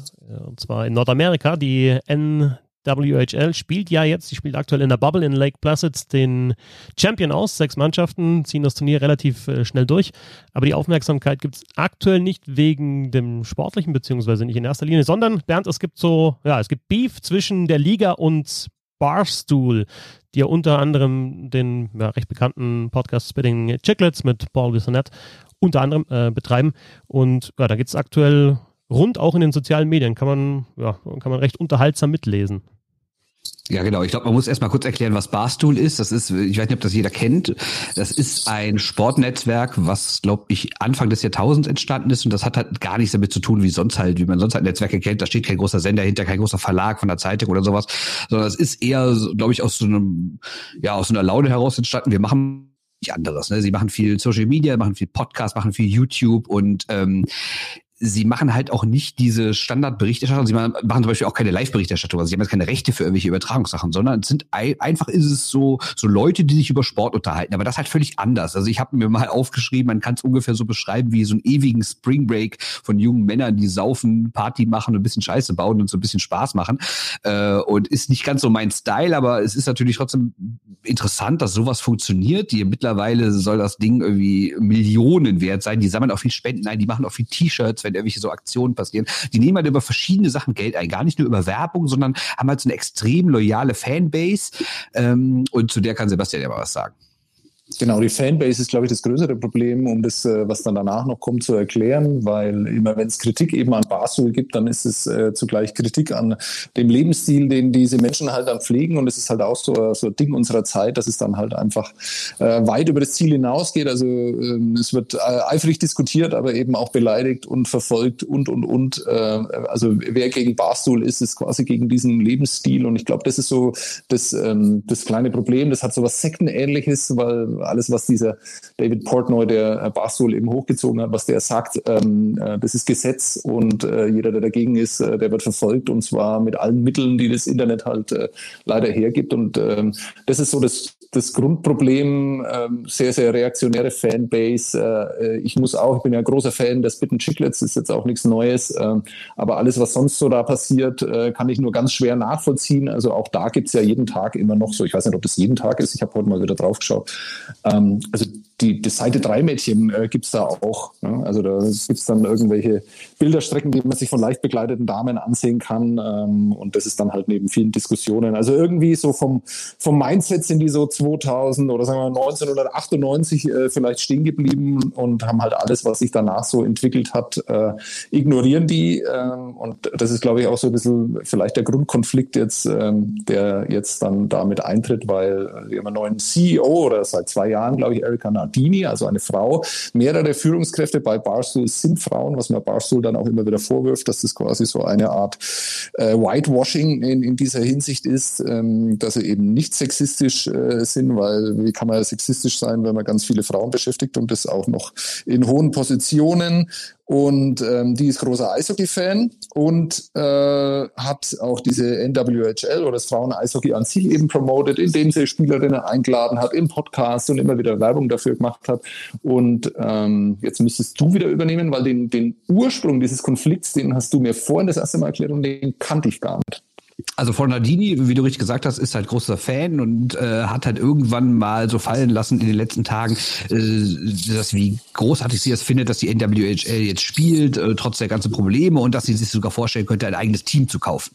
Und zwar in Nordamerika. Die NWHL spielt ja jetzt, die spielt aktuell in der Bubble in Lake Placid den Champion aus. Sechs Mannschaften ziehen das Turnier relativ äh, schnell durch. Aber die Aufmerksamkeit gibt es aktuell nicht wegen dem Sportlichen, beziehungsweise nicht in erster Linie, sondern, Bernd, es gibt so, ja, es gibt Beef zwischen der Liga und Barstool, die ja unter anderem den ja, recht bekannten Podcast Spitting Chicklets mit Paul Bissonette unter anderem äh, betreiben. Und ja, da geht es aktuell rund, auch in den sozialen Medien, kann man, ja, kann man recht unterhaltsam mitlesen. Ja, genau. Ich glaube, man muss erstmal kurz erklären, was Barstool ist. Das ist, ich weiß nicht, ob das jeder kennt. Das ist ein Sportnetzwerk, was, glaube ich, Anfang des Jahrtausends entstanden ist. Und das hat halt gar nichts damit zu tun, wie sonst halt, wie man sonst halt Netzwerke kennt. Da steht kein großer Sender hinter, kein großer Verlag von der Zeitung oder sowas. Sondern es ist eher, glaube ich, aus so einem, ja, aus so einer Laune heraus entstanden. Wir machen anderes. Ne? Sie machen viel Social Media, machen viel Podcast, machen viel YouTube und ähm, sie machen halt auch nicht diese Standardberichterstattung. Sie machen, zum Beispiel auch keine Live-Berichterstattung. Also sie haben jetzt keine Rechte für irgendwelche Übertragungssachen, sondern es sind einfach ist es so so Leute, die sich über Sport unterhalten. Aber das halt völlig anders. Also ich habe mir mal aufgeschrieben, man kann es ungefähr so beschreiben wie so einen ewigen Spring Break von jungen Männern, die saufen, Party machen und ein bisschen Scheiße bauen und so ein bisschen Spaß machen. Äh, und ist nicht ganz so mein Style, aber es ist natürlich trotzdem interessant, dass sowas funktioniert. Die mittlerweile soll das Ding irgendwie Millionen wert sein. Die sammeln auch viel Spenden ein, die machen auch viel T-Shirts wenn irgendwelche so Aktionen passieren. Die nehmen halt über verschiedene Sachen Geld ein, gar nicht nur über Werbung, sondern haben halt so eine extrem loyale Fanbase. Ähm, und zu der kann Sebastian ja mal was sagen. Genau, die Fanbase ist, glaube ich, das größere Problem, um das, äh, was dann danach noch kommt, zu erklären, weil immer wenn es Kritik eben an Basel gibt, dann ist es äh, zugleich Kritik an dem Lebensstil, den diese Menschen halt dann pflegen und es ist halt auch so, so ein Ding unserer Zeit, dass es dann halt einfach äh, weit über das Ziel hinausgeht. Also ähm, es wird äh, eifrig diskutiert, aber eben auch beleidigt und verfolgt und, und, und. Äh, also wer gegen Barstool ist, ist quasi gegen diesen Lebensstil und ich glaube, das ist so das, ähm, das kleine Problem. Das hat so was Sektenähnliches, weil alles, was dieser David Portnoy, der Barstool eben hochgezogen hat, was der sagt, ähm, äh, das ist Gesetz und äh, jeder, der dagegen ist, äh, der wird verfolgt und zwar mit allen Mitteln, die das Internet halt äh, leider hergibt. Und ähm, das ist so das, das Grundproblem, ähm, sehr, sehr reaktionäre Fanbase. Äh, ich muss auch, ich bin ja großer Fan der Spitten Chicklets, ist jetzt auch nichts Neues, äh, aber alles, was sonst so da passiert, äh, kann ich nur ganz schwer nachvollziehen. Also auch da gibt's ja jeden Tag immer noch so, ich weiß nicht, ob das jeden Tag ist, ich habe heute mal wieder drauf geschaut, ähm, Um, also die, die Seite 3 Mädchen äh, gibt es da auch. Ne? Also da gibt es dann irgendwelche Bilderstrecken, die man sich von leicht bekleideten Damen ansehen kann. Ähm, und das ist dann halt neben vielen Diskussionen. Also irgendwie so vom, vom Mindset sind die so 2000 oder sagen wir 1998 äh, vielleicht stehen geblieben und haben halt alles, was sich danach so entwickelt hat, äh, ignorieren die. Ähm, und das ist, glaube ich, auch so ein bisschen vielleicht der Grundkonflikt jetzt, ähm, der jetzt dann damit eintritt, weil wir haben einen neuen CEO oder seit zwei Jahren, glaube ich, Erika Nardini, also eine Frau. Mehrere Führungskräfte bei Barstool sind Frauen, was man Barstool dann auch immer wieder vorwirft, dass das quasi so eine Art äh, Whitewashing in, in dieser Hinsicht ist, ähm, dass sie eben nicht sexistisch äh, sind, weil wie kann man sexistisch sein, wenn man ganz viele Frauen beschäftigt und das auch noch in hohen Positionen und ähm, die ist großer Eishockey-Fan und äh, hat auch diese NWHL oder das Frauen-Eishockey an sich eben promoted, indem sie Spielerinnen eingeladen hat im Podcast und immer wieder Werbung dafür gemacht hat. Und ähm, jetzt müsstest du wieder übernehmen, weil den, den Ursprung dieses Konflikts, den hast du mir vorhin das erste Mal erklärt und den kannte ich gar nicht. Also von Nardini, wie du richtig gesagt hast, ist halt großer Fan und äh, hat halt irgendwann mal so fallen lassen in den letzten Tagen, äh, dass wie großartig sie es findet, dass die NWHL jetzt spielt, äh, trotz der ganzen Probleme und dass sie sich sogar vorstellen könnte, ein eigenes Team zu kaufen.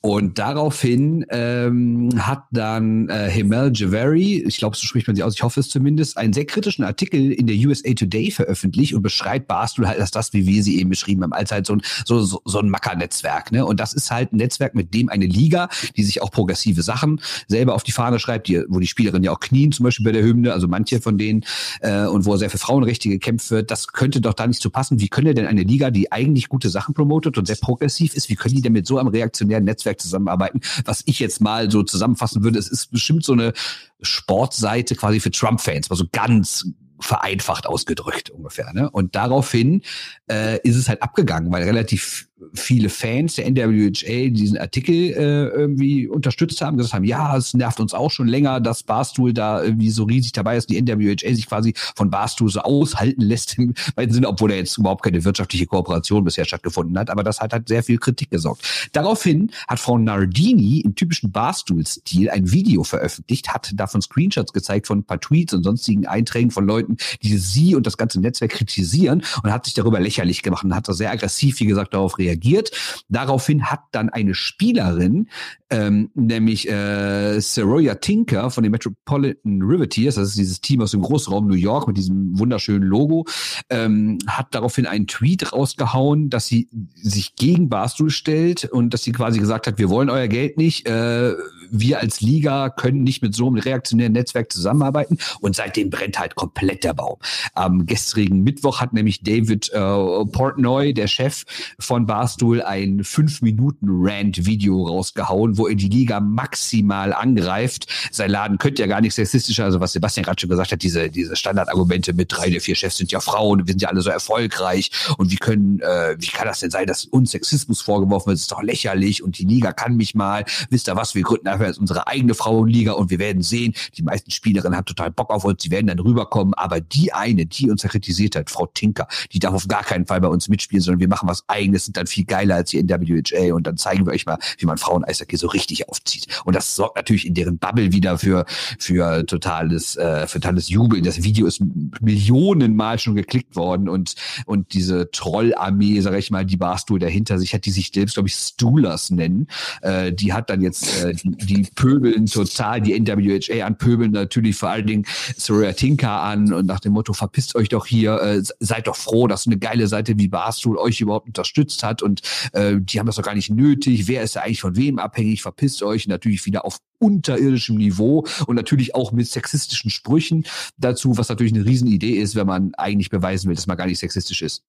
Und daraufhin ähm, hat dann äh, Himel Javeri, ich glaube, so spricht man sie aus, ich hoffe es zumindest, einen sehr kritischen Artikel in der USA Today veröffentlicht und beschreibt Barstool halt als das, wie wir sie eben beschrieben haben, als halt so ein, so, so, so ein Macker-Netzwerk. Ne? Und das ist halt ein Netzwerk, mit dem Unternehmen eine Liga, die sich auch progressive Sachen selber auf die Fahne schreibt, die, wo die Spielerinnen ja auch knien, zum Beispiel bei der Hymne, also manche von denen, äh, und wo sehr für Frauenrechte gekämpft wird, das könnte doch da nicht so passen. Wie könnte denn eine Liga, die eigentlich gute Sachen promotet und sehr progressiv ist, wie können die denn mit so einem reaktionären Netzwerk zusammenarbeiten? Was ich jetzt mal so zusammenfassen würde, es ist bestimmt so eine Sportseite quasi für Trump-Fans, also ganz vereinfacht ausgedrückt ungefähr. Ne? Und daraufhin äh, ist es halt abgegangen, weil relativ viele Fans der NWHA diesen Artikel äh, irgendwie unterstützt haben, gesagt haben, ja, es nervt uns auch schon länger, dass Barstool da irgendwie so riesig dabei ist, die NWHA sich quasi von Barstool so aushalten lässt im weiten Sinne, obwohl da jetzt überhaupt keine wirtschaftliche Kooperation bisher stattgefunden hat, aber das hat halt sehr viel Kritik gesorgt. Daraufhin hat Frau Nardini im typischen Barstool-Stil ein Video veröffentlicht, hat davon Screenshots gezeigt von ein paar Tweets und sonstigen Einträgen von Leuten, die sie und das ganze Netzwerk kritisieren und hat sich darüber lächerlich gemacht und hat da sehr aggressiv, wie gesagt, darauf reagiert reagiert. Daraufhin hat dann eine Spielerin, ähm, nämlich äh, Saroya Tinker von den Metropolitan Riveteers, das ist dieses Team aus dem Großraum New York mit diesem wunderschönen Logo, ähm, hat daraufhin einen Tweet rausgehauen, dass sie sich gegen Barstool stellt und dass sie quasi gesagt hat, wir wollen euer Geld nicht, äh, wir als Liga können nicht mit so einem reaktionären Netzwerk zusammenarbeiten. Und seitdem brennt halt komplett der Baum. Am gestrigen Mittwoch hat nämlich David äh, Portnoy, der Chef von Barstool, ein 5-Minuten-Rant-Video rausgehauen, wo er die Liga maximal angreift. Sein Laden könnte ja gar nicht sexistischer, also was Sebastian gerade schon gesagt hat, diese, diese Standardargumente mit drei der vier Chefs sind ja Frauen, wir sind ja alle so erfolgreich. Und wie können, äh, wie kann das denn sein, dass uns Sexismus vorgeworfen wird, das ist doch lächerlich und die Liga kann mich mal, wisst ihr was, wir gründen einfach jetzt unsere eigene Frauenliga und wir werden sehen, die meisten Spielerinnen haben total Bock auf uns, sie werden dann rüberkommen, aber die eine, die uns kritisiert hat, Frau Tinker, die darf auf gar keinen Fall bei uns mitspielen, sondern wir machen was eigenes, sind dann viel geiler als die NWHA und dann zeigen wir euch mal, wie man Frauen-Eishockey so richtig aufzieht. Und das sorgt natürlich in deren Bubble wieder für, für totales, äh, für totales Jubel. Das Video ist Millionenmal schon geklickt worden und, und diese Trollarmee, sag ich mal, die Barstool dahinter sich hat, die sich selbst, glaube ich, Stoolers nennen, äh, die hat dann jetzt äh, die, die pöbeln total die NWHA an, pöbeln natürlich vor allen Dingen Soraya Tinka an und nach dem Motto, verpisst euch doch hier, äh, seid doch froh, dass eine geile Seite wie Barstool euch überhaupt unterstützt hat und äh, die haben das doch gar nicht nötig. Wer ist da eigentlich von wem abhängig? Verpisst euch. natürlich wieder auf unterirdischem Niveau und natürlich auch mit sexistischen Sprüchen dazu, was natürlich eine Riesenidee ist, wenn man eigentlich beweisen will, dass man gar nicht sexistisch ist.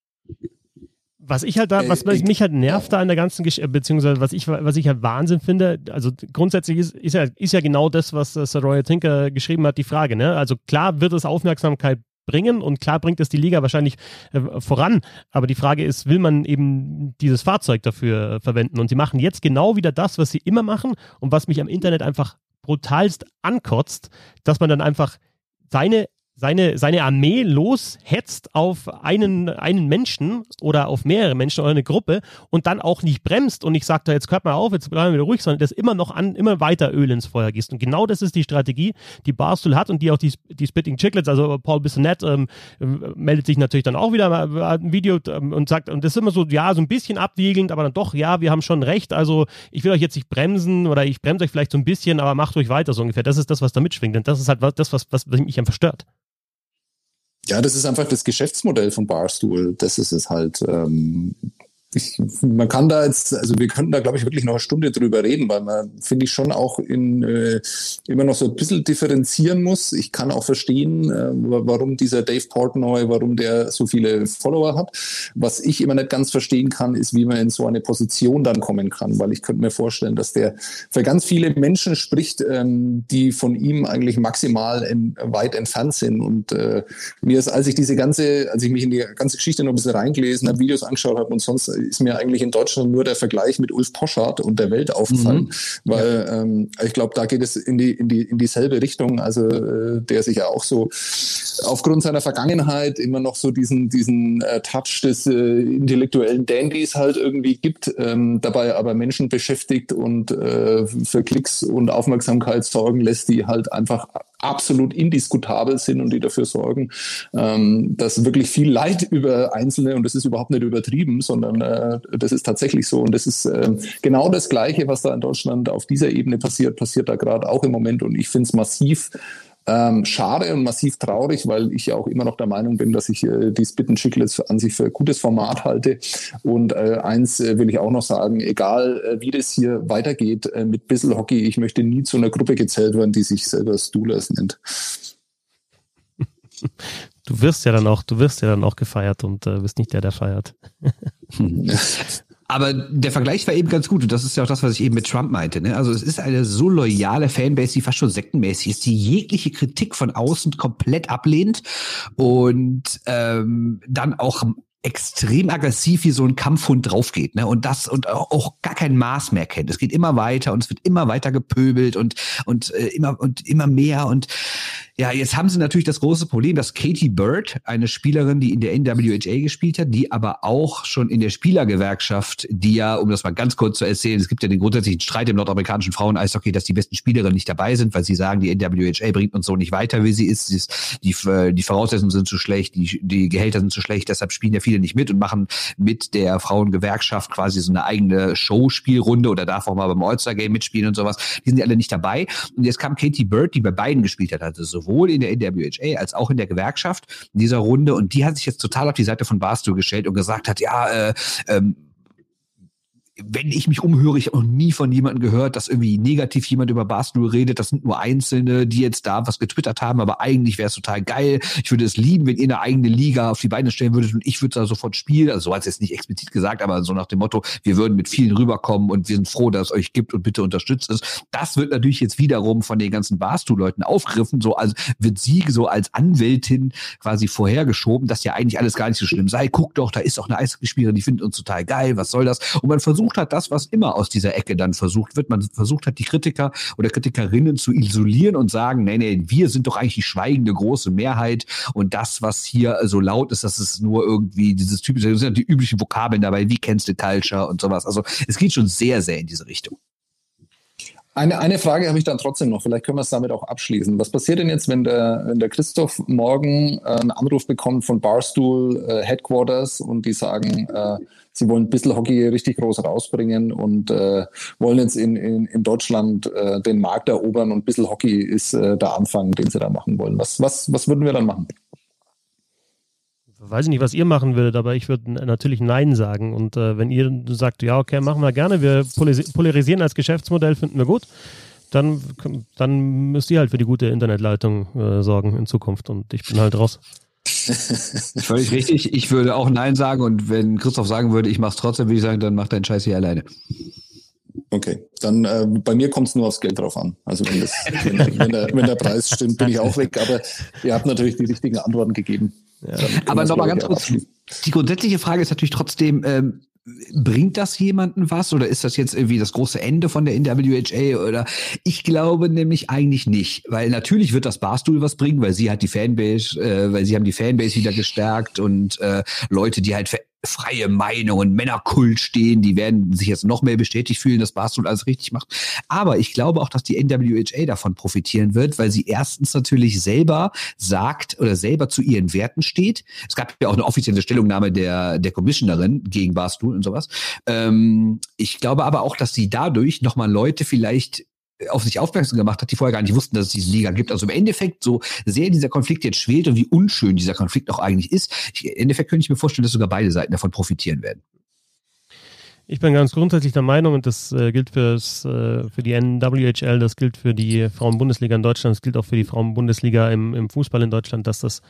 Was ich halt da, was äh, mich halt nervt da in der ganzen Geschichte, beziehungsweise was ich, was ich halt Wahnsinn finde, also grundsätzlich ist, ist, ja, ist ja genau das, was äh, Sir Roy Tinker geschrieben hat, die Frage, ne? Also klar wird es Aufmerksamkeit bringen und klar bringt es die Liga wahrscheinlich äh, voran, aber die Frage ist, will man eben dieses Fahrzeug dafür äh, verwenden? Und sie machen jetzt genau wieder das, was sie immer machen und was mich am Internet einfach brutalst ankotzt, dass man dann einfach seine seine, seine Armee loshetzt auf einen, einen Menschen oder auf mehrere Menschen oder eine Gruppe und dann auch nicht bremst und nicht sagt, jetzt hört mal auf, jetzt bleiben wir wieder ruhig, sondern das immer noch an, immer weiter Öl ins Feuer gießt. Und genau das ist die Strategie, die Barstool hat und die auch die, die Spitting Chicklets, also Paul Bissonette ähm, meldet sich natürlich dann auch wieder mal ein Video ähm, und sagt, und das ist immer so, ja, so ein bisschen abwiegelnd, aber dann doch, ja, wir haben schon recht, also ich will euch jetzt nicht bremsen oder ich bremse euch vielleicht so ein bisschen, aber macht euch weiter so ungefähr. Das ist das, was da mitschwingt. Und das ist halt das, was, was, was mich einfach stört. Ja, das ist einfach das Geschäftsmodell von Barstool. Das ist es halt. Ähm, ich, man kann da jetzt, also wir könnten da, glaube ich, wirklich noch eine Stunde drüber reden, weil man, finde ich, schon auch in, äh, immer noch so ein bisschen differenzieren muss. Ich kann auch verstehen, äh, warum dieser Dave Portnoy, warum der so viele Follower hat. Was ich immer nicht ganz verstehen kann, ist, wie man in so eine Position dann kommen kann, weil ich könnte mir vorstellen, dass der für ganz viele Menschen spricht, ähm, die von ihm eigentlich maximal in, weit entfernt sind. Und äh, mir ist, als ich diese ganze, als ich mich in die ganze Geschichte noch ein bisschen reingelesen habe, Videos angeschaut habe und sonst ist mir eigentlich in Deutschland nur der Vergleich mit Ulf Poschardt und der Welt aufgefallen, mhm. weil ähm, ich glaube, da geht es in die in die in dieselbe Richtung. Also äh, der sich ja auch so aufgrund seiner Vergangenheit immer noch so diesen diesen äh, Touch des äh, intellektuellen Dandys halt irgendwie gibt, ähm, dabei aber Menschen beschäftigt und äh, für Klicks und Aufmerksamkeit sorgen lässt, die halt einfach absolut indiskutabel sind und die dafür sorgen, ähm, dass wirklich viel Leid über Einzelne, und das ist überhaupt nicht übertrieben, sondern äh, das ist tatsächlich so. Und das ist äh, genau das Gleiche, was da in Deutschland auf dieser Ebene passiert, passiert da gerade auch im Moment. Und ich finde es massiv ähm, schade und massiv traurig, weil ich ja auch immer noch der Meinung bin, dass ich äh, die Spitten Chicklets an sich für gutes Format halte. Und äh, eins äh, will ich auch noch sagen, egal äh, wie das hier weitergeht äh, mit Bissel Hockey, ich möchte nie zu einer Gruppe gezählt werden, die sich selber Stoolers nennt. Du wirst ja dann auch, du wirst ja dann auch gefeiert und äh, bist nicht der, der feiert. Aber der Vergleich war eben ganz gut und das ist ja auch das, was ich eben mit Trump meinte. Ne? Also es ist eine so loyale Fanbase, die fast schon sektenmäßig ist, die jegliche Kritik von außen komplett ablehnt und ähm, dann auch extrem aggressiv wie so ein Kampfhund draufgeht, ne? Und das und auch gar kein Maß mehr kennt. Es geht immer weiter und es wird immer weiter gepöbelt und und äh, immer und immer mehr und ja, jetzt haben sie natürlich das große Problem, dass Katie Bird, eine Spielerin, die in der NWHA gespielt hat, die aber auch schon in der Spielergewerkschaft, die ja, um das mal ganz kurz zu erzählen, es gibt ja den grundsätzlichen Streit im nordamerikanischen Frauen-Eishockey, dass die besten Spielerinnen nicht dabei sind, weil sie sagen, die NWHA bringt uns so nicht weiter, wie sie ist. Die, die Voraussetzungen sind zu schlecht, die, die Gehälter sind zu schlecht, deshalb spielen ja viele nicht mit und machen mit der Frauengewerkschaft quasi so eine eigene Showspielrunde oder darf auch mal beim All-Star-Game mitspielen und sowas. Die sind ja alle nicht dabei. Und jetzt kam Katie Bird, die bei beiden gespielt hat, also so sowohl in der NWHA als auch in der Gewerkschaft in dieser Runde. Und die hat sich jetzt total auf die Seite von Barstool gestellt und gesagt hat, ja, äh, ähm, wenn ich mich umhöre, ich habe noch nie von jemandem gehört, dass irgendwie negativ jemand über Barstool redet. Das sind nur Einzelne, die jetzt da was getwittert haben, aber eigentlich wäre es total geil. Ich würde es lieben, wenn ihr eine eigene Liga auf die Beine stellen würdet und ich würde da sofort spielen. Also so hat es jetzt nicht explizit gesagt, aber so nach dem Motto, wir würden mit vielen rüberkommen und wir sind froh, dass es euch gibt und bitte unterstützt es. Das wird natürlich jetzt wiederum von den ganzen Barstool-Leuten aufgegriffen, so als wird sie so als Anwältin quasi vorhergeschoben, dass ja eigentlich alles gar nicht so schlimm sei. Guck doch, da ist auch eine Eishockeyspielerin, die findet uns total geil, was soll das? Und man versucht versucht hat, das, was immer aus dieser Ecke dann versucht wird. Man versucht hat, die Kritiker oder Kritikerinnen zu isolieren und sagen, nee, nee, wir sind doch eigentlich die schweigende große Mehrheit und das, was hier so laut ist, das ist nur irgendwie dieses typische, das sind die üblichen Vokabeln dabei, wie kennst du Culture und sowas. Also es geht schon sehr, sehr in diese Richtung. Eine, eine Frage habe ich dann trotzdem noch. Vielleicht können wir es damit auch abschließen. Was passiert denn jetzt, wenn der, wenn der Christoph morgen äh, einen Anruf bekommt von Barstool äh, Headquarters und die sagen, äh, sie wollen ein bisschen Hockey richtig groß rausbringen und äh, wollen jetzt in, in, in Deutschland äh, den Markt erobern und ein bisschen Hockey ist äh, der Anfang, den sie da machen wollen. Was, was, was würden wir dann machen? Weiß ich nicht, was ihr machen würdet, aber ich würde natürlich Nein sagen. Und äh, wenn ihr sagt, ja, okay, machen wir gerne, wir polarisieren als Geschäftsmodell, finden wir gut, dann, dann müsst ihr halt für die gute Internetleitung äh, sorgen in Zukunft. Und ich bin halt raus. Völlig richtig. Ich würde auch Nein sagen und wenn Christoph sagen würde, ich mach's trotzdem, würde ich sagen, dann mach deinen Scheiß hier alleine. Okay, dann äh, bei mir kommt es nur aufs Geld drauf an. Also wenn, das, wenn, wenn, der, wenn der Preis stimmt, bin ich auch weg. Aber ihr habt natürlich die richtigen Antworten gegeben. Ja, aber nochmal ganz kurz, die grundsätzliche Frage ist natürlich trotzdem, ähm, bringt das jemanden was oder ist das jetzt irgendwie das große Ende von der NWHA oder ich glaube nämlich eigentlich nicht, weil natürlich wird das Barstool was bringen, weil sie hat die Fanbase, äh, weil sie haben die Fanbase wieder gestärkt und äh, Leute, die halt freie Meinung und Männerkult stehen, die werden sich jetzt noch mehr bestätigt fühlen, dass Barstool alles richtig macht. Aber ich glaube auch, dass die NWHA davon profitieren wird, weil sie erstens natürlich selber sagt oder selber zu ihren Werten steht. Es gab ja auch eine offizielle Stellungnahme der, der Commissionerin gegen Barstool und sowas. Ähm, ich glaube aber auch, dass sie dadurch nochmal Leute vielleicht auf sich aufmerksam gemacht hat, die vorher gar nicht wussten, dass es diese Liga gibt. Also im Endeffekt, so sehr dieser Konflikt jetzt schwelt und wie unschön dieser Konflikt auch eigentlich ist, ich, im Endeffekt könnte ich mir vorstellen, dass sogar beide Seiten davon profitieren werden. Ich bin ganz grundsätzlich der Meinung, und das äh, gilt fürs, äh, für die NWHL, das gilt für die Frauenbundesliga in Deutschland, das gilt auch für die Frauenbundesliga im, im Fußball in Deutschland, dass das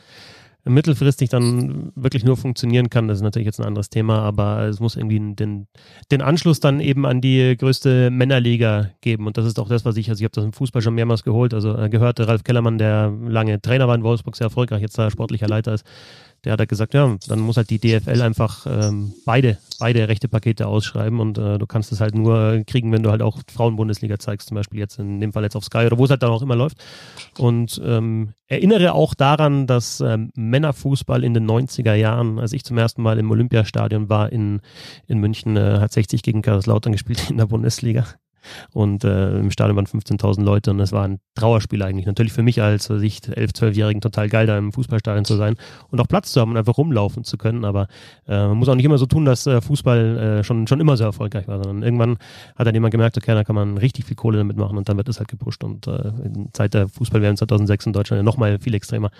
mittelfristig dann wirklich nur funktionieren kann, das ist natürlich jetzt ein anderes Thema, aber es muss irgendwie den, den Anschluss dann eben an die größte Männerliga geben. Und das ist auch das, was ich, also ich habe das im Fußball schon mehrmals geholt, also äh, gehört Ralf Kellermann, der lange Trainer war in Wolfsburg, sehr erfolgreich, jetzt da sportlicher Leiter ist, der hat halt gesagt, ja, dann muss halt die DFL einfach ähm, beide, beide rechte Pakete ausschreiben und äh, du kannst es halt nur kriegen, wenn du halt auch Frauenbundesliga zeigst, zum Beispiel jetzt in dem Fall jetzt auf Sky oder wo es halt dann auch immer läuft. Und ähm, erinnere auch daran, dass ähm, Männerfußball in den 90er Jahren, als ich zum ersten Mal im Olympiastadion war in, in München, äh, hat 60 gegen Kaiserslautern gespielt in der Bundesliga. Und äh, im Stadion waren 15.000 Leute und es war ein Trauerspiel eigentlich. Natürlich für mich als was ich, 11-, 12-Jährigen total geil, da im Fußballstadion zu sein und auch Platz zu haben und einfach rumlaufen zu können. Aber äh, man muss auch nicht immer so tun, dass äh, Fußball äh, schon, schon immer so erfolgreich war, sondern irgendwann hat dann jemand gemerkt, okay, da kann man richtig viel Kohle damit machen und dann wird es halt gepusht. Und äh, in Zeit der Fußball-WM 2006 in Deutschland ja nochmal viel extremer.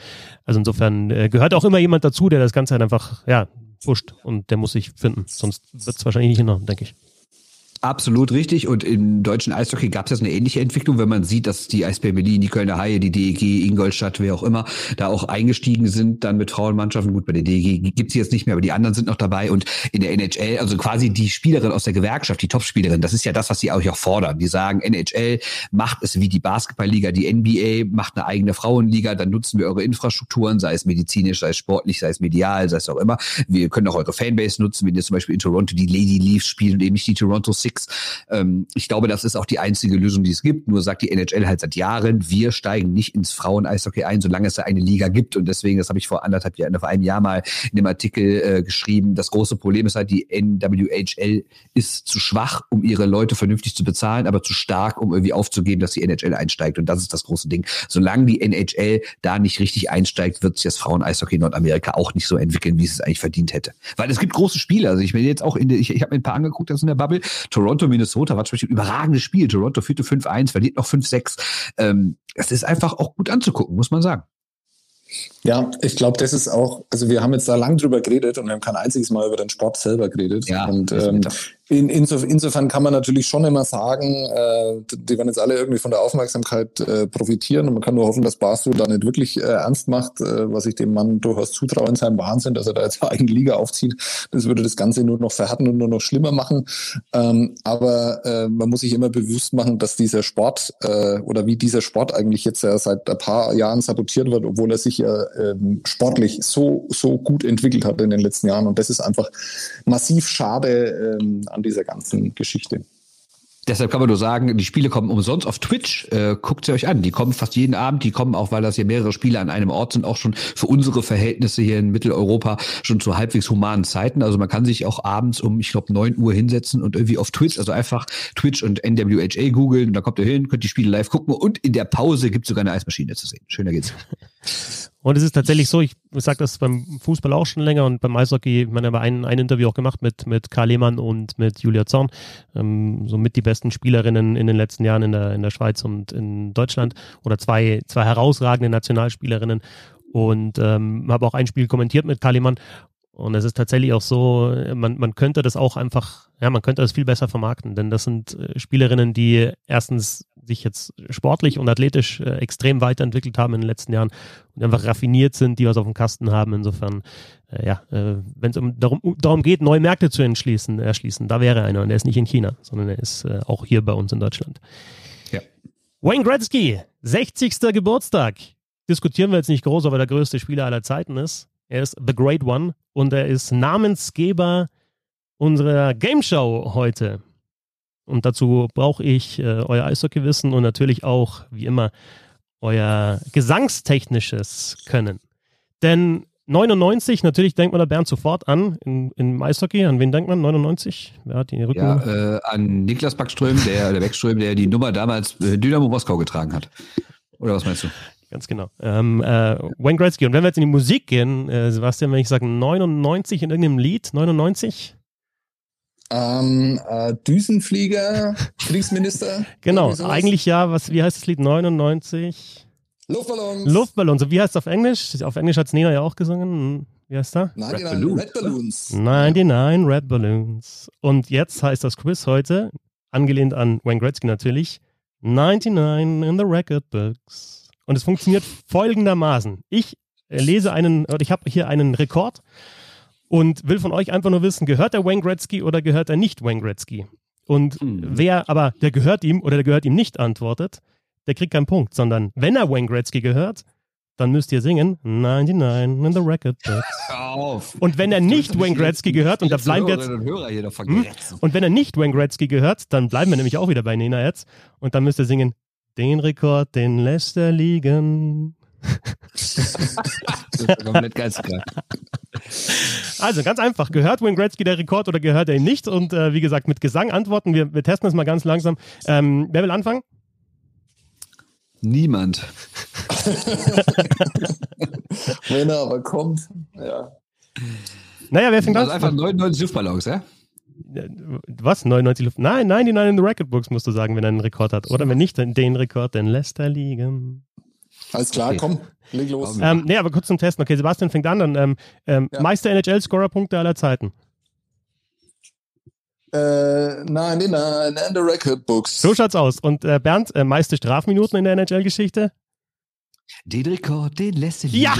Also insofern äh, gehört auch immer jemand dazu, der das Ganze halt einfach, ja, pusht und der muss sich finden. Sonst wird es wahrscheinlich nicht hinhauen, denke ich. Absolut richtig. Und im deutschen Eishockey gab es jetzt eine ähnliche Entwicklung, wenn man sieht, dass die Eisbär Berlin, die Kölner Haie, die DEG, Ingolstadt, wer auch immer, da auch eingestiegen sind, dann mit Frauenmannschaften. Gut, bei der DEG gibt's sie jetzt nicht mehr, aber die anderen sind noch dabei. Und in der NHL, also quasi die Spielerin aus der Gewerkschaft, die Topspielerin, das ist ja das, was sie auch fordern. Die sagen, NHL macht es wie die Basketballliga, die NBA macht eine eigene Frauenliga, dann nutzen wir eure Infrastrukturen, sei es medizinisch, sei es sportlich, sei es medial, sei es auch immer. Wir können auch eure Fanbase nutzen, wenn ihr zum Beispiel in Toronto die Lady Leafs spielen und eben nicht die Toronto Six Six. Ähm, ich glaube, das ist auch die einzige Lösung, die es gibt. Nur sagt die NHL halt seit Jahren, wir steigen nicht ins Frauen-Eishockey ein, solange es da eine Liga gibt. Und deswegen, das habe ich vor anderthalb Jahren, vor einem Jahr mal in dem Artikel äh, geschrieben, das große Problem ist halt, die NWHL ist zu schwach, um ihre Leute vernünftig zu bezahlen, aber zu stark, um irgendwie aufzugeben, dass die NHL einsteigt. Und das ist das große Ding. Solange die NHL da nicht richtig einsteigt, wird sich das Frauen-Eishockey in Nordamerika auch nicht so entwickeln, wie es es eigentlich verdient hätte. Weil es gibt große Spiele. Also ich bin jetzt auch in der, ich, ich habe mir ein paar angeguckt, das in der Bubble. Toronto, Minnesota war zum Beispiel ein überragendes Spiel. Toronto führte 5-1, verliert noch 5-6. Ähm, es ist einfach auch gut anzugucken, muss man sagen. Ja, ich glaube, das ist auch, also wir haben jetzt da lang drüber geredet und wir haben kein einziges Mal über den Sport selber geredet. Ja, und ähm, in, insof insofern kann man natürlich schon immer sagen, äh, die werden jetzt alle irgendwie von der Aufmerksamkeit äh, profitieren und man kann nur hoffen, dass Barstool da nicht wirklich äh, ernst macht, äh, was ich dem Mann durchaus zutraue in seinem Wahnsinn, dass er da jetzt eine eigene Liga aufzieht. Das würde das Ganze nur noch verhärten und nur noch schlimmer machen. Ähm, aber äh, man muss sich immer bewusst machen, dass dieser Sport äh, oder wie dieser Sport eigentlich jetzt ja seit ein paar Jahren sabotiert wird, obwohl er sich ja äh, sportlich so, so gut entwickelt hat in den letzten Jahren. Und das ist einfach massiv schade. Äh, an dieser ganzen Geschichte. Deshalb kann man nur sagen, die Spiele kommen umsonst auf Twitch. Äh, guckt sie euch an. Die kommen fast jeden Abend. Die kommen auch, weil das hier mehrere Spiele an einem Ort sind, auch schon für unsere Verhältnisse hier in Mitteleuropa schon zu halbwegs humanen Zeiten. Also man kann sich auch abends um, ich glaube, neun Uhr hinsetzen und irgendwie auf Twitch, also einfach Twitch und NWHA googeln. Und da kommt ihr hin, könnt die Spiele live gucken. Und in der Pause gibt es sogar eine Eismaschine zu sehen. Schöner geht's. Und es ist tatsächlich so, ich sage das beim Fußball auch schon länger und beim Eishockey, ich meine, aber ein, ein Interview auch gemacht mit, mit Karl Lehmann und mit Julia Zorn, ähm, somit die besten Spielerinnen in den letzten Jahren in der, in der Schweiz und in Deutschland oder zwei, zwei herausragende Nationalspielerinnen. Und ähm, habe auch ein Spiel kommentiert mit Karl Lehmann und es ist tatsächlich auch so, man, man könnte das auch einfach, ja, man könnte das viel besser vermarkten, denn das sind äh, Spielerinnen, die erstens sich jetzt sportlich und athletisch äh, extrem weiterentwickelt haben in den letzten Jahren und einfach raffiniert sind, die was auf dem Kasten haben. Insofern, äh, ja, äh, wenn es um darum, darum geht, neue Märkte zu entschließen, erschließen, da wäre einer und der ist nicht in China, sondern er ist auch hier bei uns in Deutschland. Ja. Wayne Gretzky, 60. Geburtstag. Diskutieren wir jetzt nicht groß, ob er der größte Spieler aller Zeiten ist. Er ist The Great One und er ist Namensgeber unserer Game Show heute. Und dazu brauche ich äh, euer Eishockey-Wissen und natürlich auch, wie immer, euer gesangstechnisches Können. Denn 99, natürlich denkt man da Bernd sofort an, in, in Eishockey. An wen denkt man? 99? Wer hat die Rücken? Ja, äh, an Niklas Backström, der, der Backström, der die Nummer damals äh, Dynamo Moskau getragen hat. Oder was meinst du? Ganz genau. Ähm, äh, Wayne Gretzky. Und wenn wir jetzt in die Musik gehen, äh, Sebastian, wenn ich sage 99 in irgendeinem Lied, 99? Ähm, äh, Düsenflieger, Kriegsminister. genau, eigentlich ja, was, wie heißt das Lied? 99? Luftballons. Luftballons. Wie heißt es auf Englisch? Auf Englisch hat es Nina ja auch gesungen. Hm, wie heißt da? 99 Red Balloons. Red Balloons. 99 Red Balloons. Und jetzt heißt das Quiz heute, angelehnt an Wayne Gretzky natürlich, 99 in the Record Books. Und es funktioniert folgendermaßen. Ich lese einen, oder ich habe hier einen Rekord und will von euch einfach nur wissen, gehört der Wayne Gretzky oder gehört er nicht Wayne Gretzky? Und hm. wer aber, der gehört ihm oder der gehört ihm nicht antwortet, der kriegt keinen Punkt, sondern wenn er Wayne Gretzky gehört, dann müsst ihr singen 99 in the record books. Und wenn er nicht Wayne Gretzky gehört, und da bleiben wir jetzt. Und, hm? und wenn er nicht Wayne Gretzky gehört, dann bleiben wir nämlich auch wieder bei Nena jetzt. Und dann müsst ihr singen, den Rekord, den lässt er liegen. das ist komplett geisteskrank. Also ganz einfach, gehört Wayne Gretzky der Rekord oder gehört er ihm nicht? Und äh, wie gesagt, mit Gesang antworten. Wir, wir testen das mal ganz langsam. Ähm, wer will anfangen? Niemand. Wenn er aber kommt, ja. Naja, wer fängt also an? Also einfach 99 Luftballons, ja? Was? 99 Luft? Nein, 99 in the Record Books musst du sagen, wenn er einen Rekord hat. Oder wenn nicht, den Rekord, den lässt er liegen. Alles klar, okay. komm, leg los. Ähm, nee, aber kurz zum Testen. Okay, Sebastian fängt an. Dann, ähm, ähm, ja. Meister NHL-Scorer-Punkte aller Zeiten. Äh, nein, nein, nein, in the Record Books. So schaut's aus. Und äh, Bernd, äh, meiste Strafminuten in der NHL-Geschichte? Den Rekord, den lässt du liegen. Ja,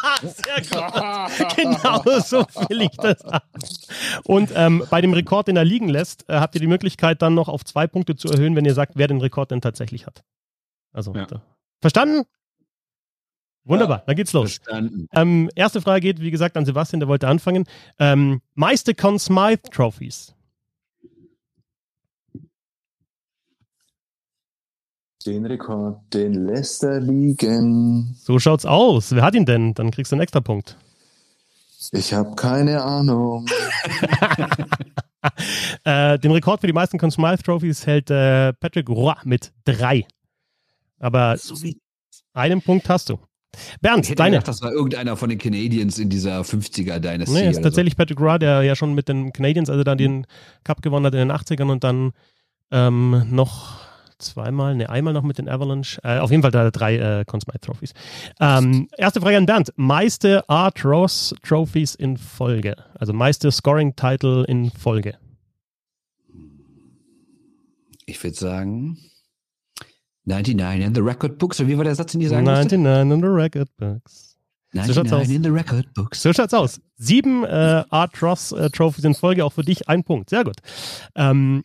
sehr gut. genau so will ich das haben. Und ähm, bei dem Rekord, den er liegen lässt, äh, habt ihr die Möglichkeit, dann noch auf zwei Punkte zu erhöhen, wenn ihr sagt, wer den Rekord denn tatsächlich hat. Also, ja. verstanden? Wunderbar, ja, dann geht's los. Ähm, erste Frage geht, wie gesagt, an Sebastian, der wollte anfangen. Ähm, meiste Conn Smythe Trophies. Den Rekord, den lässt er liegen. So schaut's aus. Wer hat ihn denn? Dann kriegst du einen extra Punkt. Ich habe keine Ahnung. äh, den Rekord für die meisten Conn Smythe Trophies hält äh, Patrick Roy mit drei. Aber so einen Punkt hast du. Bernd, ich hätte deine. Gedacht, das war irgendeiner von den Canadiens in dieser 50er-Dynastie. Nee, ist tatsächlich so. Patrick Roy, der ja schon mit den Canadiens, also dann den Cup gewonnen hat in den 80ern und dann ähm, noch zweimal, ne, einmal noch mit den Avalanche. Äh, auf jeden Fall da drei äh, Conn Smythe Trophies. Ähm, erste Frage an Bernd. Meiste Art Ross Trophies in Folge. Also meiste Scoring Title in Folge. Ich würde sagen 99 in the Record Books. Oder wie war der Satz, den die sagen 99 musste? in the Record Books. 99 so in the Record Books. So schaut's aus. Sieben äh, Art Ross äh, Trophies in Folge, auch für dich ein Punkt. Sehr gut. Ähm,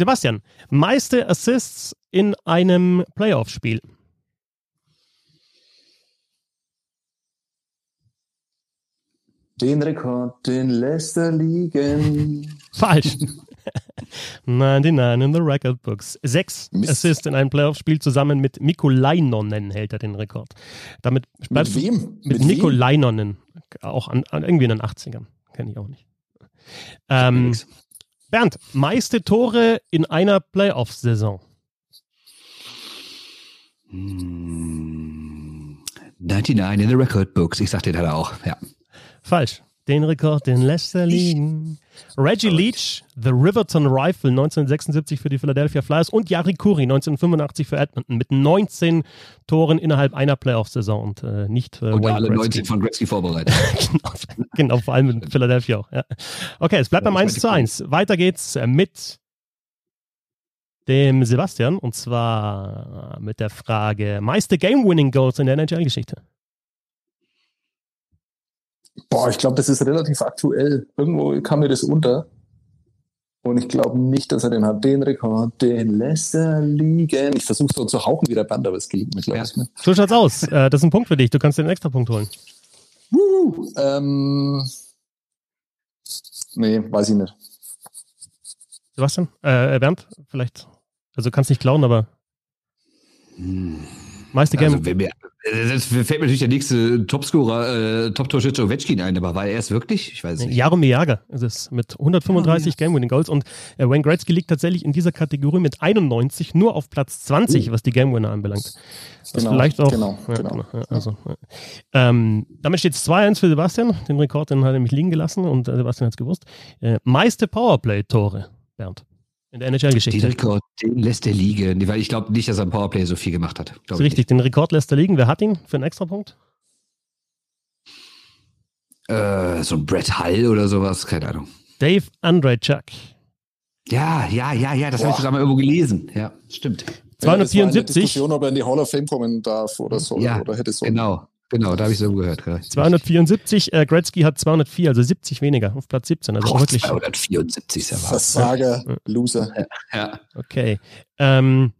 Sebastian, meiste Assists in einem Playoff-Spiel. Den Rekord, den lässt er liegen. Falsch. 99 in the Record Books. Sechs Mist. Assists in einem Playoff-Spiel zusammen mit Mikko Leinonen hält er den Rekord. Damit mit wem? Mit, mit Mikko Leinonen. Auch an, an, irgendwie in den 80ern. Kenne ich auch nicht. Ähm, Bernd, meiste Tore in einer Playoff-Saison? Hm, 99 in the Record Books. Ich sag den hat er auch, ja. Falsch. Den Rekord, den lässt er liegen. Reggie Leach, The Riverton Rifle 1976 für die Philadelphia Flyers und Yari Kuri 1985 für Edmonton mit 19 Toren innerhalb einer Playoff-Saison und äh, nicht äh, und alle Gretzky. 19 von Gretzky vorbereitet. genau, genau, vor allem in Philadelphia auch. Ja. Okay, es bleibt beim 1 zu 1. Weiter geht's mit dem Sebastian und zwar mit der Frage meiste Game-Winning-Goals in der NHL-Geschichte. Boah, ich glaube, das ist relativ aktuell. Irgendwo kam mir das unter. Und ich glaube nicht, dass er den hat. Den Rekord, den lässt er liegen. Ich versuche so zu hauchen wie der Band, aber es geht mir, glaube ich. Ja. So schaut's aus. Äh, das ist ein Punkt für dich. Du kannst den extra Punkt holen. Uh, ähm, nee, weiß ich nicht. Sebastian? Äh, Bernd, vielleicht. Also kannst nicht klauen, aber. Hm. Meiste Game. Also, mir, das fällt mir natürlich der nächste Topscorer, äh, Top-Torschütze Ovechkin ein, aber war er es wirklich? Ich weiß nicht. Jaromir Jager ist es mit 135 oh, ja. Game-Winning-Goals und äh, Wayne Gretzky liegt tatsächlich in dieser Kategorie mit 91 nur auf Platz 20, uh. was die Game-Winner anbelangt. Das genau, vielleicht auch. Genau, ja, genau. Ja, also, ähm, damit steht es 2-1 für Sebastian. Den Rekord, den hat er nämlich liegen gelassen und äh, Sebastian hat es gewusst. Äh, meiste Powerplay-Tore, Bernd. In der NHL-Geschichte. Den Rekord, den lässt er liegen. Weil ich glaube nicht, dass er im Powerplay so viel gemacht hat. Das ist richtig, den Rekord lässt er liegen. Wer hat ihn für einen Extrapunkt? Äh, so ein Brett Hull oder sowas, keine Ahnung. Dave Andrejczak. Ja, ja, ja, ja, das habe ich sogar mal irgendwo gelesen. Ja, stimmt. 274. Ja, Diskussion, ob er in die Hall of Fame kommen darf oder so. Ja, oder hätte so. Genau. Genau, da habe ich so gehört. 274, äh, Gretzky hat 204, also 70 weniger auf Platz 17. Also oh, wirklich 274 ist ja was. Versager, ja. Loser. Ja. Okay. Ähm,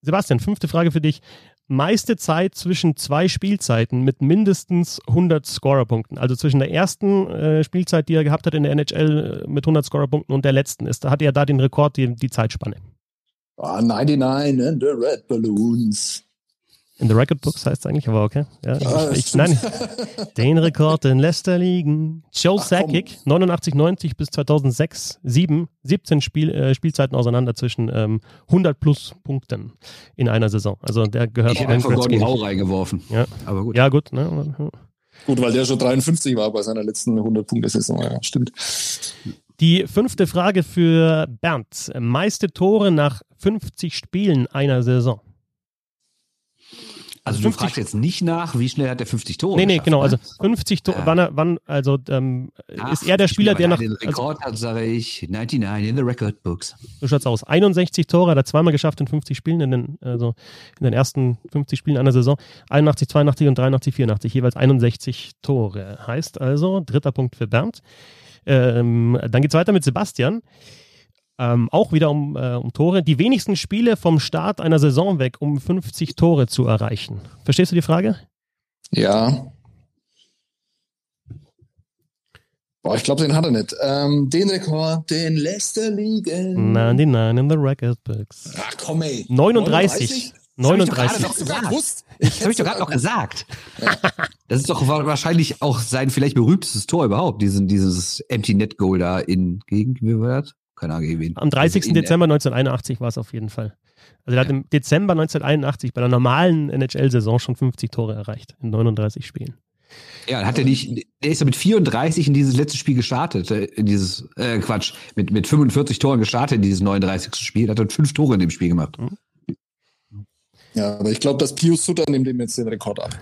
Sebastian, fünfte Frage für dich. Meiste Zeit zwischen zwei Spielzeiten mit mindestens 100 Scorerpunkten. Also zwischen der ersten äh, Spielzeit, die er gehabt hat in der NHL äh, mit 100 Scorerpunkten und der letzten ist. Da hat er da den Rekord, die, die Zeitspanne. Oh, 99 and the Red Balloons. In the Record Books heißt es eigentlich, aber okay. Ja, ja ich, ich, nein, den Rekord in Leicester liegen. Joe Sakic, 89, 90 bis 2006, 7, 17 Spiel, äh, Spielzeiten auseinander zwischen ähm, 100 plus Punkten in einer Saison. Also der gehört ja, einfach Gordon Howe reingeworfen. Ja, aber gut. Ja, gut. Ne? Gut, weil der schon 53 war bei seiner letzten 100-Punkte-Saison. Ja, stimmt. Die fünfte Frage für Bernd. Meiste Tore nach 50 Spielen einer Saison. Also 50, du fragst jetzt nicht nach, wie schnell hat er 50 Tore Nee, nee, genau. Ne? Also 50 Tore, ja. wann, wann, also ähm, ist er der Spieler, der nach... Den also Rekord also, hat, sage ich, 99 in the record books. So schaut's aus. 61 Tore hat er zweimal geschafft in 50 Spielen, in den, also in den ersten 50 Spielen einer Saison. 81, 82 und 83, 84, jeweils 61 Tore. Heißt also, dritter Punkt für Bernd. Ähm, dann geht's weiter mit Sebastian. Ähm, auch wieder um, äh, um Tore. Die wenigsten Spiele vom Start einer Saison weg, um 50 Tore zu erreichen. Verstehst du die Frage? Ja. Boah, ich glaube, den hat er nicht. Ähm, den Rekord, den lässt er liegen. 99 in the record books. Ach komm ey. 39. 39. Das habe ich doch gerade noch gesagt. Ja. Das ist doch wahrscheinlich auch sein vielleicht berühmtestes Tor überhaupt, diesen, dieses Empty Net Goal da in gegen, wie war das? Keine Ahnung, wen. Am 30. Also Dezember 1981 war es auf jeden Fall. Also er hat im Dezember 1981 bei der normalen NHL-Saison schon 50 Tore erreicht in 39 Spielen. Ja, hat er nicht, der ist ja mit 34 in dieses letzte Spiel gestartet, äh, in dieses, äh, Quatsch, mit, mit 45 Toren gestartet in dieses 39. Spiel, hat er fünf Tore in dem Spiel gemacht. Mhm. Ja, aber ich glaube, dass Pius Sutter nimmt ihm jetzt den Rekord ab.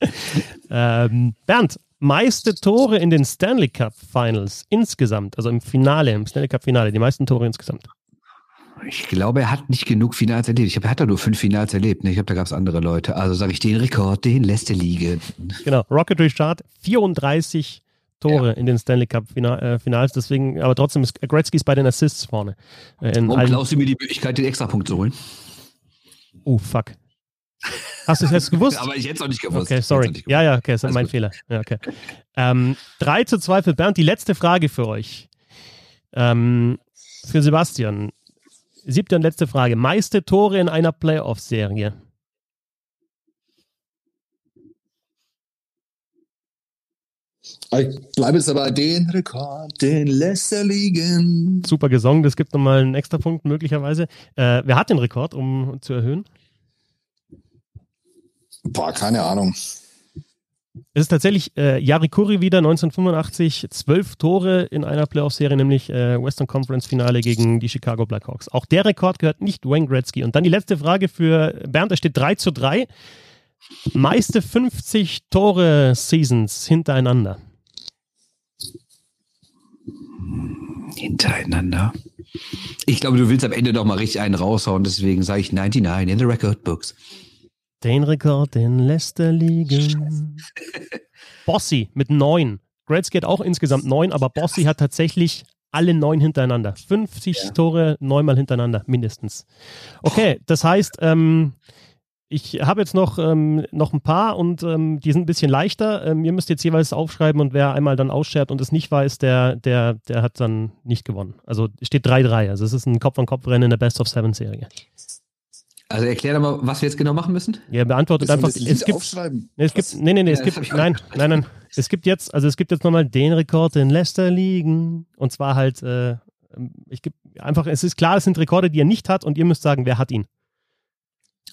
ähm, Bernd, meiste Tore in den Stanley Cup Finals insgesamt, also im Finale, im Stanley Cup Finale, die meisten Tore insgesamt. Ich glaube, er hat nicht genug Finals erlebt. Ich habe, er hat da nur fünf Finals erlebt. Ne? Ich glaube, da gab es andere Leute. Also sage ich, den Rekord, den lässt er liegen. Genau, Rocket Richard, 34 Tore ja. in den Stanley Cup äh, Finals. Deswegen, aber trotzdem ist Gretzky bei den Assists vorne. Äh, Warum klaust du mir die Möglichkeit, den Extrapunkt zu holen? Oh, fuck. Hast du es jetzt gewusst? Aber ich hätte es auch nicht gewusst. Okay, sorry. Gewusst. Ja, ja, okay, das ist mein gut. Fehler. Ja, okay. Ähm, 3 zu 2 für Bernd. Die letzte Frage für euch. Ähm, für Sebastian. Siebte und letzte Frage. Meiste Tore in einer Playoff-Serie? Ich bleibe jetzt aber den Rekord, den lässt er liegen. Super gesungen, das gibt nochmal einen extra Punkt möglicherweise. Äh, wer hat den Rekord, um zu erhöhen? Boah, keine Ahnung. Es ist tatsächlich äh, Yari Kuri wieder 1985, zwölf Tore in einer Playoff-Serie, nämlich äh, Western Conference Finale gegen die Chicago Blackhawks. Auch der Rekord gehört nicht Wayne Gretzky. Und dann die letzte Frage für Bernd, da steht 3 zu 3. Meiste 50 Tore-Seasons hintereinander. Hintereinander. Ich glaube, du willst am Ende doch mal richtig einen raushauen, deswegen sage ich 99 in the Record Books. Den Rekord, den lässt er liegen. Bossy mit neun. Gretzky hat auch insgesamt neun, aber Bossy hat tatsächlich alle neun hintereinander. 50 ja. Tore neunmal hintereinander, mindestens. Okay, das heißt, ähm, ich habe jetzt noch, ähm, noch ein paar und ähm, die sind ein bisschen leichter. Ähm, ihr müsst jetzt jeweils aufschreiben und wer einmal dann ausschert und es nicht weiß, der, der, der hat dann nicht gewonnen. Also steht 3-3. Also es ist ein Kopf-an-Kopf-Rennen in der Best of Seven-Serie. Also erklär doch mal, was wir jetzt genau machen müssen. Ja, beantwortet einfach. Es gibt, aufschreiben? Nee, es gibt, nee, nee, nee, es gibt, nein, nein, nein. Es gibt jetzt, also es gibt jetzt nochmal den Rekord in Leicester liegen. Und zwar halt, äh, ich gebe einfach, es ist klar, es sind Rekorde, die er nicht hat und ihr müsst sagen, wer hat ihn.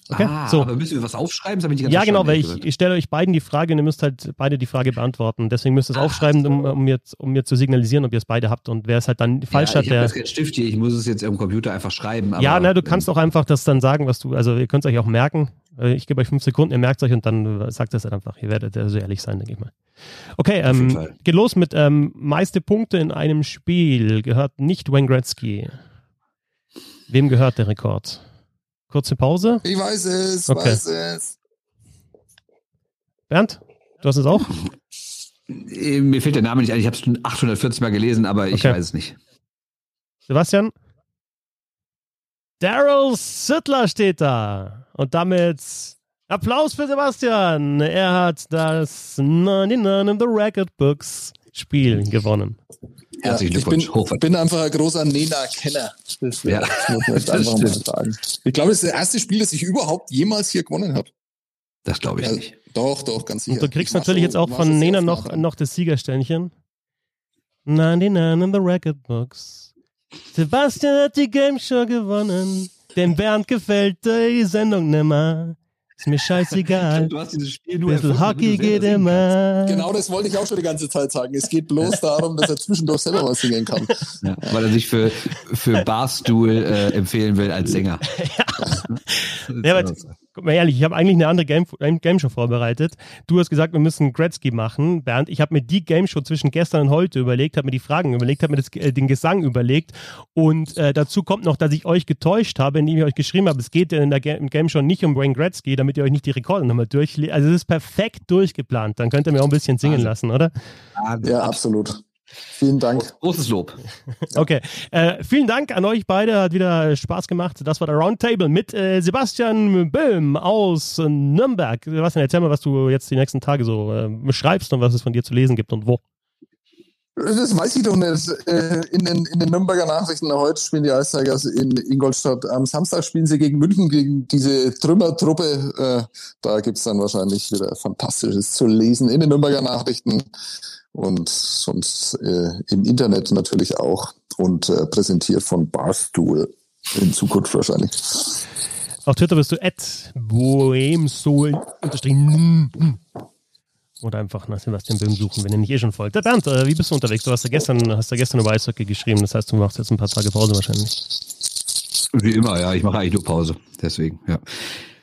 Okay? Ah, so. aber müssen wir was aufschreiben? Das ich ja, genau, weil ich, ich stelle euch beiden die Frage und ihr müsst halt beide die Frage beantworten. Deswegen müsst ihr es aufschreiben, so. um, um, mir, um mir zu signalisieren, ob ihr es beide habt. Und wer es halt dann falsch ja, hat, ich der. Ich habe Stift hier, ich muss es jetzt am Computer einfach schreiben. ja, na, du kannst auch einfach das dann sagen, was du, also ihr könnt es euch auch merken. Äh, ich gebe euch fünf Sekunden, ihr merkt es euch und dann sagt es halt einfach. Ihr werdet ja so ehrlich sein, denke ich mal. Okay, ähm, geht los mit ähm, meiste Punkte in einem Spiel. Gehört nicht Wayne Gretzky. Wem gehört der Rekord? Kurze Pause. Ich weiß es, okay. weiß es. Bernd, du hast es auch? Äh, mir fehlt der Name nicht ein. Ich habe es schon 840 Mal gelesen, aber ich okay. weiß es nicht. Sebastian? Daryl Sittler steht da. Und damit Applaus für Sebastian. Er hat das 99 in the Record Books Spiel gewonnen. Herzlichen Glückwunsch. Ich bin, bin, einfach ein großer Nena-Kenner. Das, ja. das muss man jetzt einfach mal sagen. Ich glaube, es ist das erste Spiel, das ich überhaupt jemals hier gewonnen habe. Das glaube ich ja, nicht. Doch, doch, ganz sicher. Und du kriegst natürlich jetzt auch von Nena noch, noch das Siegersternchen. 99 in the Record Books. Sebastian hat die Game Show gewonnen. Dem Bernd gefällt die Sendung nimmer. Ist mir scheißegal. Du hast dieses Spiel nur Bisschen Hockey geht immer. Genau das wollte ich auch schon die ganze Zeit sagen. Es geht bloß darum, dass er zwischendurch selber was singen kann. Ja, weil er sich für, für Barstool äh, empfehlen will als Sänger. ja. ja aber, mal ehrlich, ich habe eigentlich eine andere Game, Game Show vorbereitet. Du hast gesagt, wir müssen Gretzky machen. Bernd, ich habe mir die Game Show zwischen gestern und heute überlegt, habe mir die Fragen überlegt, habe mir das, äh, den Gesang überlegt. Und äh, dazu kommt noch, dass ich euch getäuscht habe, indem ich euch geschrieben habe, es geht in der Game Show nicht um Wayne Gretzky, damit ihr euch nicht die Rekorde nochmal durchlegt. Also es ist perfekt durchgeplant. Dann könnt ihr mir auch ein bisschen singen lassen, oder? Ja, absolut. Vielen Dank. Großes Lob. Okay. Äh, vielen Dank an euch beide. Hat wieder Spaß gemacht. Das war der Roundtable mit äh, Sebastian Böhm aus Nürnberg. Sebastian, erzähl mal, was du jetzt die nächsten Tage so äh, beschreibst und was es von dir zu lesen gibt und wo. Das weiß ich doch nicht. Äh, in den, in den Nürnberger Nachrichten heute spielen die Eistigers in Ingolstadt. Am Samstag spielen sie gegen München, gegen diese Trümmertruppe. Äh, da gibt es dann wahrscheinlich wieder Fantastisches zu lesen in den Nürnberger Nachrichten und sonst äh, im Internet natürlich auch und präsentiert von Barstool in Zukunft wahrscheinlich. Auf Twitter bist du at bohemsoul oder einfach nach Sebastian Böhm suchen, wenn ihr nicht eh schon folgt. Der Bernd, äh, wie bist du unterwegs? Du hast ja gestern, hast ja gestern über Eishockey geschrieben, das heißt, du machst jetzt ein paar Tage Pause wahrscheinlich. Wie immer, ja, ich mache eigentlich nur Pause. Deswegen, ja.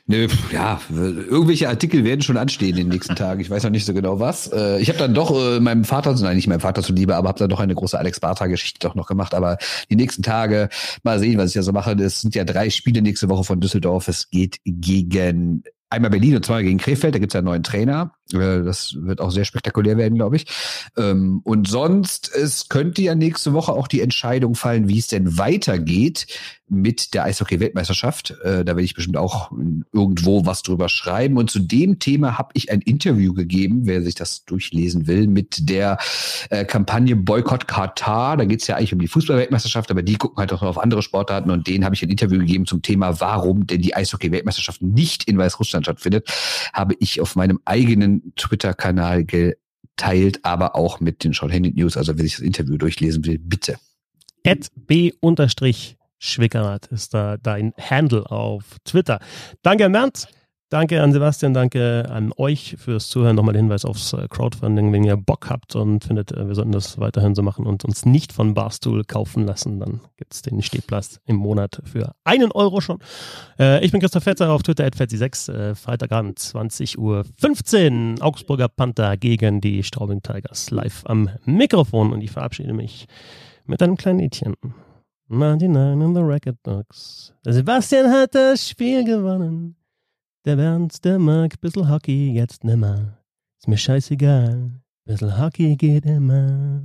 Ne, ja, irgendwelche Artikel werden schon anstehen in den nächsten Tagen. Ich weiß noch nicht so genau was. Äh, ich habe dann doch äh, meinem Vater, nein, nicht meinem Vater zuliebe, aber habe dann doch eine große Alex Bartha-Geschichte doch noch gemacht. Aber die nächsten Tage mal sehen, was ich da so mache. Das sind ja drei Spiele nächste Woche von Düsseldorf. Es geht gegen einmal Berlin und zweimal gegen Krefeld. Da gibt's ja einen neuen Trainer. Äh, das wird auch sehr spektakulär werden, glaube ich. Ähm, und sonst, es könnte ja nächste Woche auch die Entscheidung fallen, wie es denn weitergeht mit der Eishockey-Weltmeisterschaft. Äh, da werde ich bestimmt auch irgendwo was drüber schreiben. Und zu dem Thema habe ich ein Interview gegeben, wer sich das durchlesen will, mit der äh, Kampagne Boykott Katar. Da geht es ja eigentlich um die Fußball-Weltmeisterschaft, aber die gucken halt auch noch auf andere Sportarten. Und denen habe ich ein Interview gegeben zum Thema, warum denn die Eishockey-Weltmeisterschaft nicht in Weißrussland stattfindet. Habe ich auf meinem eigenen Twitter-Kanal geteilt, aber auch mit den Hennett News. Also wer sich das Interview durchlesen will, bitte. At B Schwickerath ist da dein Handle auf Twitter. Danke, Merz. Danke an Sebastian, danke an euch fürs Zuhören. Nochmal der Hinweis aufs äh, Crowdfunding, wenn ihr Bock habt und findet, äh, wir sollten das weiterhin so machen und uns nicht von Barstool kaufen lassen, dann gibt es den Stehplatz im Monat für einen Euro schon. Äh, ich bin Christoph Fetzer auf Twitter, at 6 äh, Freitagabend, 20.15 Uhr, Augsburger Panther gegen die Straubing Tigers live am Mikrofon und ich verabschiede mich mit einem kleinen Liedchen. 99 in the Record Books. Sebastian hat das Spiel gewonnen. Der Bernd, der mag bissl Hockey jetzt nimmer. Ist mir scheißegal. Bissl Hockey geht immer.